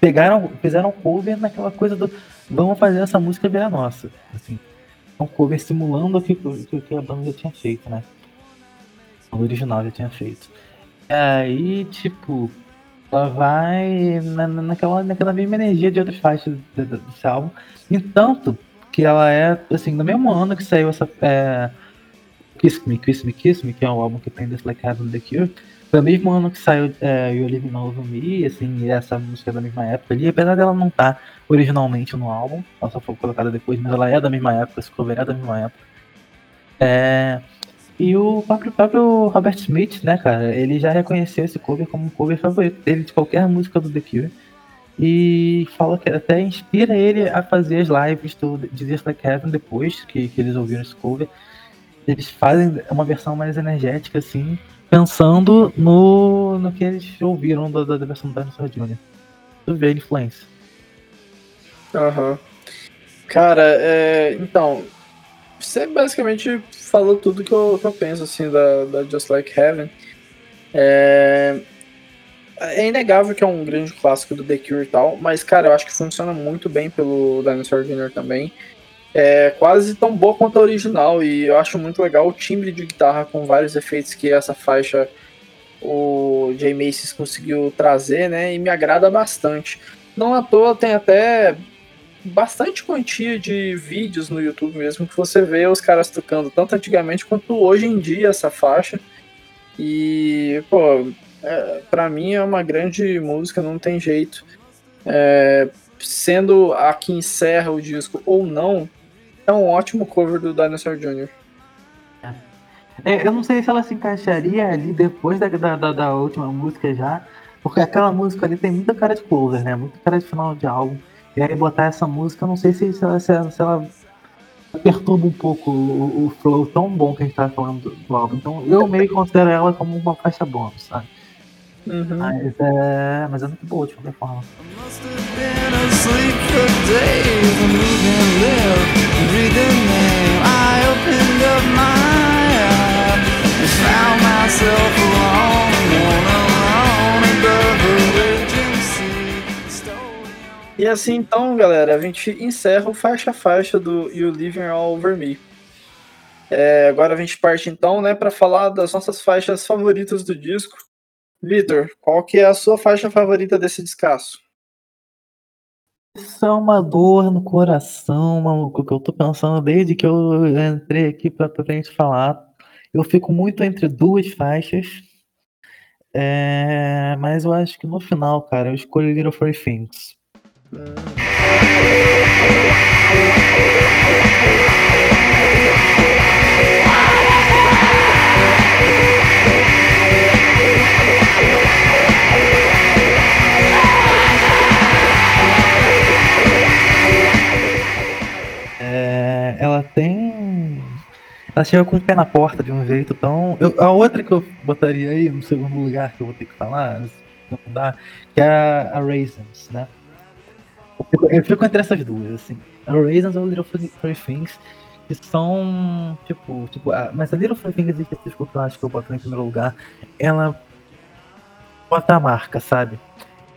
pegaram, fizeram cover naquela coisa do. Vamos fazer essa música virar nossa. Assim. Um cover simulando o que, que, que a banda já tinha feito, né? O original já tinha feito. Aí, tipo, ela vai na, naquela, naquela mesma energia de outras faixas desse álbum. Entanto, que ela é, assim, no mesmo ano que saiu essa. É, Kiss Me, Kiss Me, Kiss Me, que é um álbum que tem This Like Heaven The Cure. Foi o mesmo ano que saiu é, You Live Over Me, assim, essa música é da mesma época ali, apesar dela não estar tá originalmente no álbum, ela só foi colocada depois, mas ela é da mesma época, esse cover é da mesma época. É, e o próprio, próprio Robert Smith, né, cara, ele já reconheceu esse cover como um cover favorito dele de qualquer música do The Cure. E fala que até inspira ele a fazer as lives do Disease Like Heaven depois que, que eles ouviram esse cover. Eles fazem uma versão mais energética, assim, pensando no, no que eles ouviram da, da, da versão do Dinosaur Jr. Tu vê a influência. Aham. Uhum. Cara, é, então, você basicamente falou tudo que eu, que eu penso, assim, da, da Just Like Heaven. É... é inegável que é um grande clássico do The Cure e tal, mas, cara, eu acho que funciona muito bem pelo Dinosaur Jr. também. É quase tão boa quanto a original, e eu acho muito legal o timbre de guitarra com vários efeitos que essa faixa o Jay Macy's conseguiu trazer, né, e me agrada bastante. Não à toa tem até bastante quantia de vídeos no YouTube mesmo que você vê os caras tocando tanto antigamente quanto hoje em dia essa faixa. E, pô, é, pra mim é uma grande música, não tem jeito. É, sendo a que encerra o disco ou não, é um ótimo cover do Dinosaur Jr. É, eu não sei se ela se encaixaria ali depois da, da, da, última música já, porque aquela música ali tem muita cara de closer, né? Muita cara de final de álbum. E aí botar essa música, não sei se, se, ela, se, ela, se ela perturba um pouco o, o, flow tão bom que a gente tá falando do, do, álbum. Então eu meio que considero ela como uma faixa bônus, sabe? Uhum. Mas, é, mas é muito boa de qualquer forma. Found myself alone, E assim então, galera, a gente encerra o faixa a faixa do You Living All Over Me. É, agora a gente parte então, né, para falar das nossas faixas favoritas do disco. Vitor, qual que é a sua faixa favorita desse descasso? Isso é uma dor no coração, maluco, que eu tô pensando desde que eu entrei aqui pra, pra gente falar. Eu fico muito entre duas faixas. É, mas eu acho que no final, cara, eu escolho Little Free Things. É, ela tem. Ela chega com o pé na porta de um jeito tão. Eu, a outra que eu botaria aí no segundo lugar que eu vou ter que falar, não dá, que é a, a Raisins, né? Eu fico entre essas duas, assim. Raisins ou Little Free Things, que são, tipo, tipo, a, mas a Little Free Things, específico que eu acho que eu boto em primeiro lugar, ela bota a marca, sabe?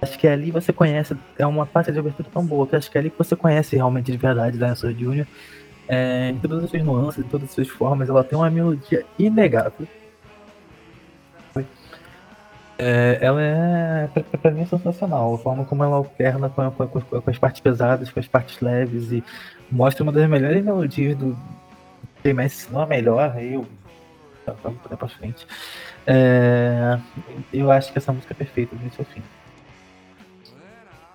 Acho que ali você conhece, é uma parte de abertura tão boa, que acho que é ali que você conhece realmente de verdade Dinosaur Jr. É, em todas as suas nuances, em todas as suas formas, ela tem uma melodia inegável. É, ela é, pra, pra, mim, é sensacional. A forma como ela alterna com, com, com, com, as partes pesadas, com as partes leves e mostra uma das melhores melodias do. Mas se não a melhor, aí eu. Vamos poder pra frente. É, eu acho que essa música é perfeita, do início ao fim.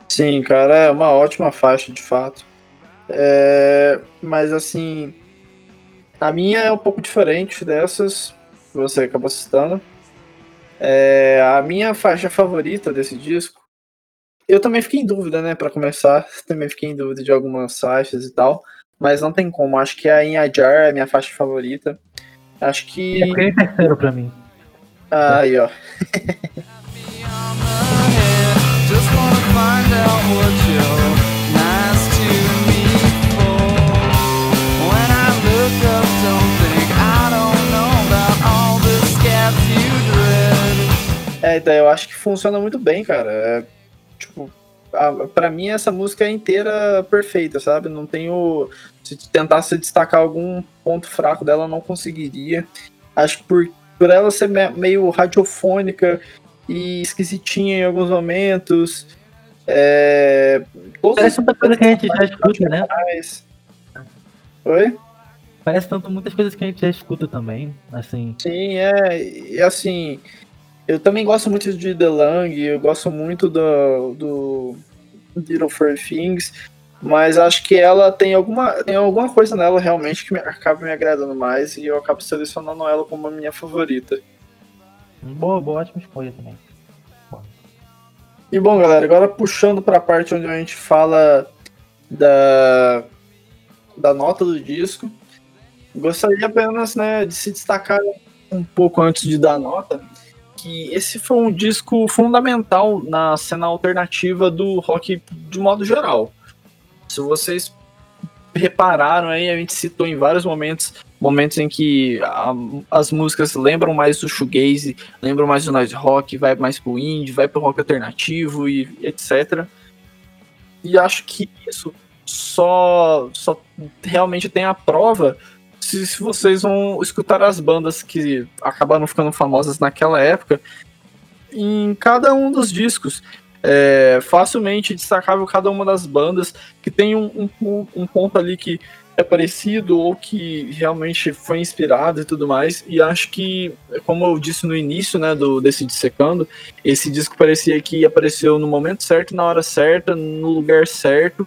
Sim, cara, é uma ótima faixa, de fato. É, mas assim, a minha é um pouco diferente dessas que você acabou citando. É, a minha faixa favorita desse disco, eu também fiquei em dúvida, né, para começar. Também fiquei em dúvida de algumas faixas e tal, mas não tem como. Acho que a In a Jar é a minha faixa favorita. Acho que. É em terceiro pra mim. Ah, aí, ó. É, então eu acho que funciona muito bem, cara. É, tipo, a, pra mim essa música é inteira perfeita, sabe? Não tenho. Se tentasse destacar algum ponto fraco dela, não conseguiria. Acho que por, por ela ser meio radiofônica e esquisitinha em alguns momentos. É, Parece tanta coisa que a gente já escuta, né? Oi? Parece tanto muitas coisas que a gente já escuta também, assim. Sim, é. E assim, eu também gosto muito de The Lang, eu gosto muito do, do Little Fur Things, mas acho que ela tem alguma, tem alguma coisa nela realmente que me, acaba me agradando mais e eu acabo selecionando ela como a minha favorita. Boa, boa, ótima escolha também. E bom, galera, agora puxando para a parte onde a gente fala da, da nota do disco, gostaria apenas né, de se destacar um pouco antes de dar nota que esse foi um disco fundamental na cena alternativa do rock de modo geral. Se vocês repararam aí, a gente citou em vários momentos momentos em que a, as músicas lembram mais do shoegaze, lembram mais do noise rock, vai mais pro indie, vai pro rock alternativo e etc. E acho que isso só, só realmente tem a prova se, se vocês vão escutar as bandas que acabaram ficando famosas naquela época, em cada um dos discos. É facilmente destacável cada uma das bandas que tem um, um, um ponto ali que é parecido ou que realmente foi inspirado e tudo mais. E acho que, como eu disse no início né, do desse Dissecando, esse disco parecia que apareceu no momento certo, na hora certa, no lugar certo.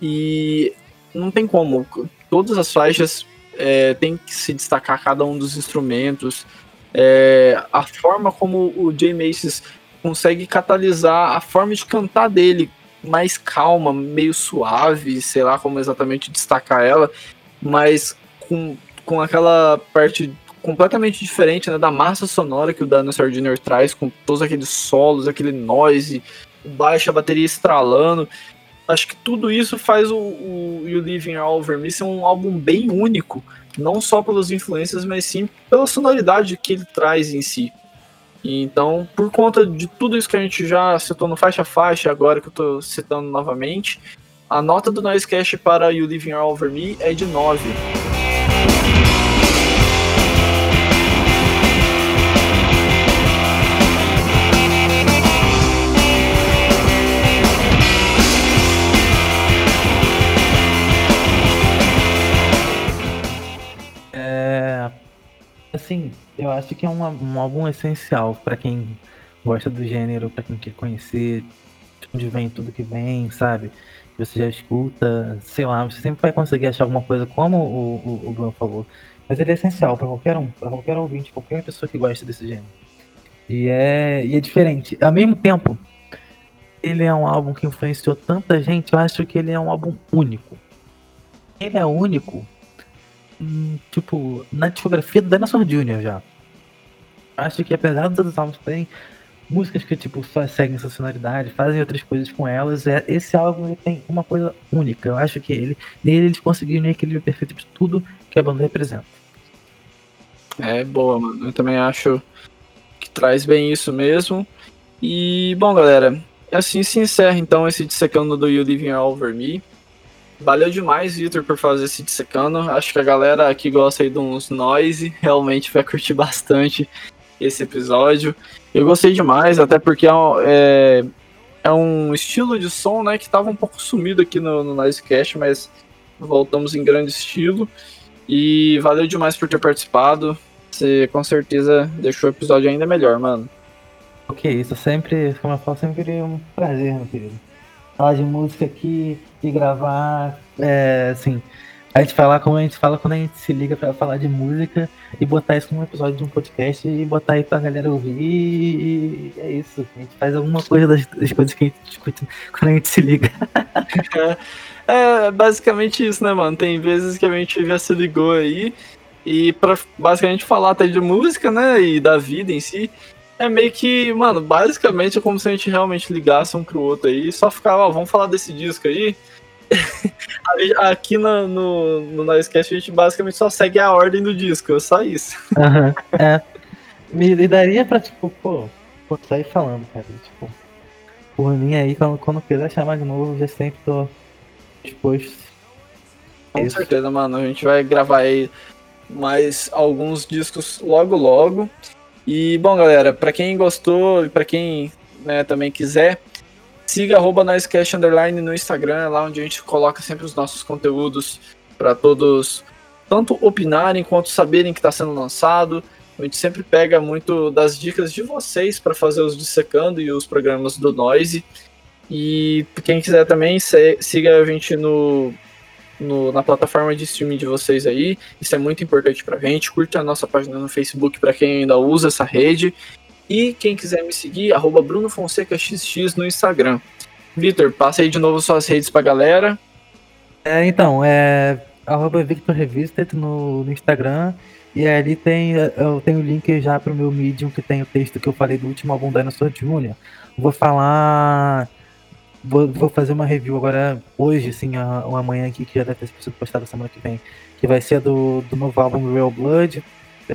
E não tem como. Todas as faixas é, tem que se destacar cada um dos instrumentos, é, a forma como o Jay Macy's consegue catalisar a forma de cantar dele, mais calma, meio suave, sei lá como exatamente destacar ela, mas com, com aquela parte completamente diferente né, da massa sonora que o Dinosaur Jr. traz, com todos aqueles solos, aquele noise, baixa bateria estralando acho que tudo isso faz o, o You Living All Over Me ser um álbum bem único, não só pelas influências, mas sim pela sonoridade que ele traz em si. então, por conta de tudo isso que a gente já citou no faixa a faixa, agora que eu estou citando novamente, a nota do Noisecast para You Living All Over Me é de 9. Assim, eu acho que é um, um álbum essencial para quem gosta do gênero, para quem quer conhecer de onde vem tudo que vem, sabe? Você já escuta, sei lá, você sempre vai conseguir achar alguma coisa como o, o, o Bruno falou. Mas ele é essencial para qualquer um, para qualquer ouvinte, qualquer pessoa que gosta desse gênero. E é, e é diferente. Ao mesmo tempo, ele é um álbum que influenciou tanta gente, eu acho que ele é um álbum único. Ele é único tipo, na discografia do Dinosaur Jr. já. Acho que apesar dos álbuns terem músicas que tipo só seguem essa sonoridade, fazem outras coisas com elas, é, esse álbum ele tem uma coisa única. Eu acho que ele nele eles conseguiram o equilíbrio perfeito de tudo que a banda representa. É boa, mano. Eu também acho que traz bem isso mesmo. E bom, galera, assim se encerra então esse dissecando do You Living All Over Me. Valeu demais, Victor, por fazer esse dissecando. Acho que a galera que gosta aí de uns noise realmente vai curtir bastante esse episódio. Eu gostei demais, até porque é, é, é um estilo de som né, que estava um pouco sumido aqui no, no Noisecast, mas voltamos em grande estilo. E valeu demais por ter participado. Você com certeza deixou o episódio ainda melhor, mano. Ok, isso sempre, como eu falo, sempre um prazer, meu querido. Falar de música aqui e gravar, é, assim, a gente fala como a gente fala quando a gente se liga para falar de música e botar isso num episódio de um podcast e botar aí pra galera ouvir e é isso. A gente faz alguma coisa das, das coisas que a gente discute quando a gente se liga. é, basicamente isso, né, mano? Tem vezes que a gente já se ligou aí e pra basicamente falar até de música, né, e da vida em si. É meio que, mano, basicamente é como se a gente realmente ligasse um pro outro aí e só ficava, ó, vamos falar desse disco aí. Aqui no, no, no Noisecast a gente basicamente só segue a ordem do disco, é só isso. Uhum, é. Me daria pra, tipo, pô, pô, sair falando, cara. Tipo, por mim aí, quando, quando quiser chamar de novo, já sempre tô disposto. Com isso. certeza, mano. A gente vai gravar aí mais alguns discos logo logo. E bom, galera, para quem gostou e para quem né, também quiser, siga Underline no Instagram, é lá onde a gente coloca sempre os nossos conteúdos para todos tanto opinarem quanto saberem que está sendo lançado. A gente sempre pega muito das dicas de vocês para fazer os dissecando e os programas do Noise. E quem quiser também, siga a gente no no, na plataforma de streaming de vocês aí. Isso é muito importante pra gente. Curta a nossa página no Facebook para quem ainda usa essa rede. E quem quiser me seguir, arroba Bruno Fonseca XX no Instagram. Vitor, passa aí de novo suas redes pra galera. É, então, é arroba Victor Revista no, no Instagram. E ali tem, eu tenho o link já pro meu Medium que tem o texto que eu falei do último álbum da Dinosaur Jr. Vou falar Vou, vou, fazer uma review agora, hoje, assim, ou amanhã aqui, que já deve ter sido postado semana que vem, que vai ser do, do novo álbum Real Blood.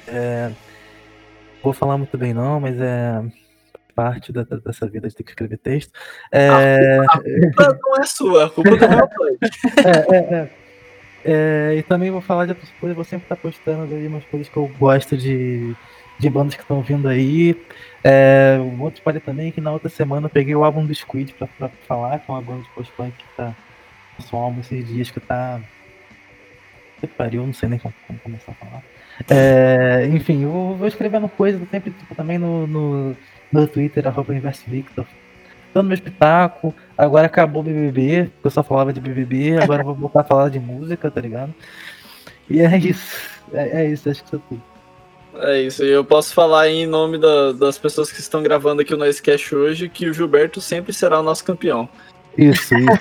É, vou falar muito bem não, mas é parte da, dessa vida de ter que escrever texto. É... A, culpa, a, culpa, não é sua, a culpa do Real Blood. é, é, é. É, e também vou falar de outras coisas, vou sempre estar postando aí umas coisas que eu gosto de, de bandas que estão vindo aí. É, um outro spoiler também que na outra semana eu peguei o álbum do Squid pra, pra falar, que é uma banda de post-punk que tá. Só um álbum esses dias que tá. Que pariu, não sei nem como, como começar a falar. É, enfim, eu vou escrevendo coisas sempre tipo, também no, no, no Twitter, arroba Inverso Victor. Dando meu espetáculo. Agora acabou o BBB, porque eu só falava de BBB. Agora vou voltar a falar de música, tá ligado? E é isso. É, é isso, acho que isso é tudo. É isso, e eu posso falar em nome da, das pessoas que estão gravando aqui o Noisecast hoje que o Gilberto sempre será o nosso campeão. Isso, isso,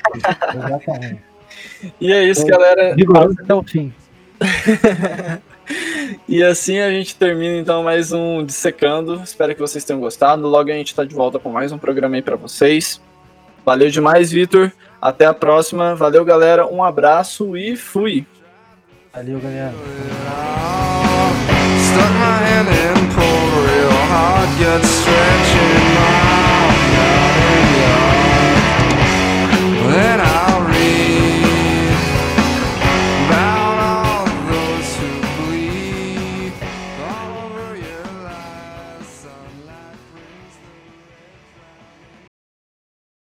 exatamente. e é isso, galera. Até o fim. e assim a gente termina então mais um Dissecando. Espero que vocês tenham gostado. Logo a gente está de volta com mais um programa aí para vocês. Valeu demais, Vitor. Até a próxima. Valeu, galera. Um abraço e fui. Valeu, galera. and pull real hard, get stretching.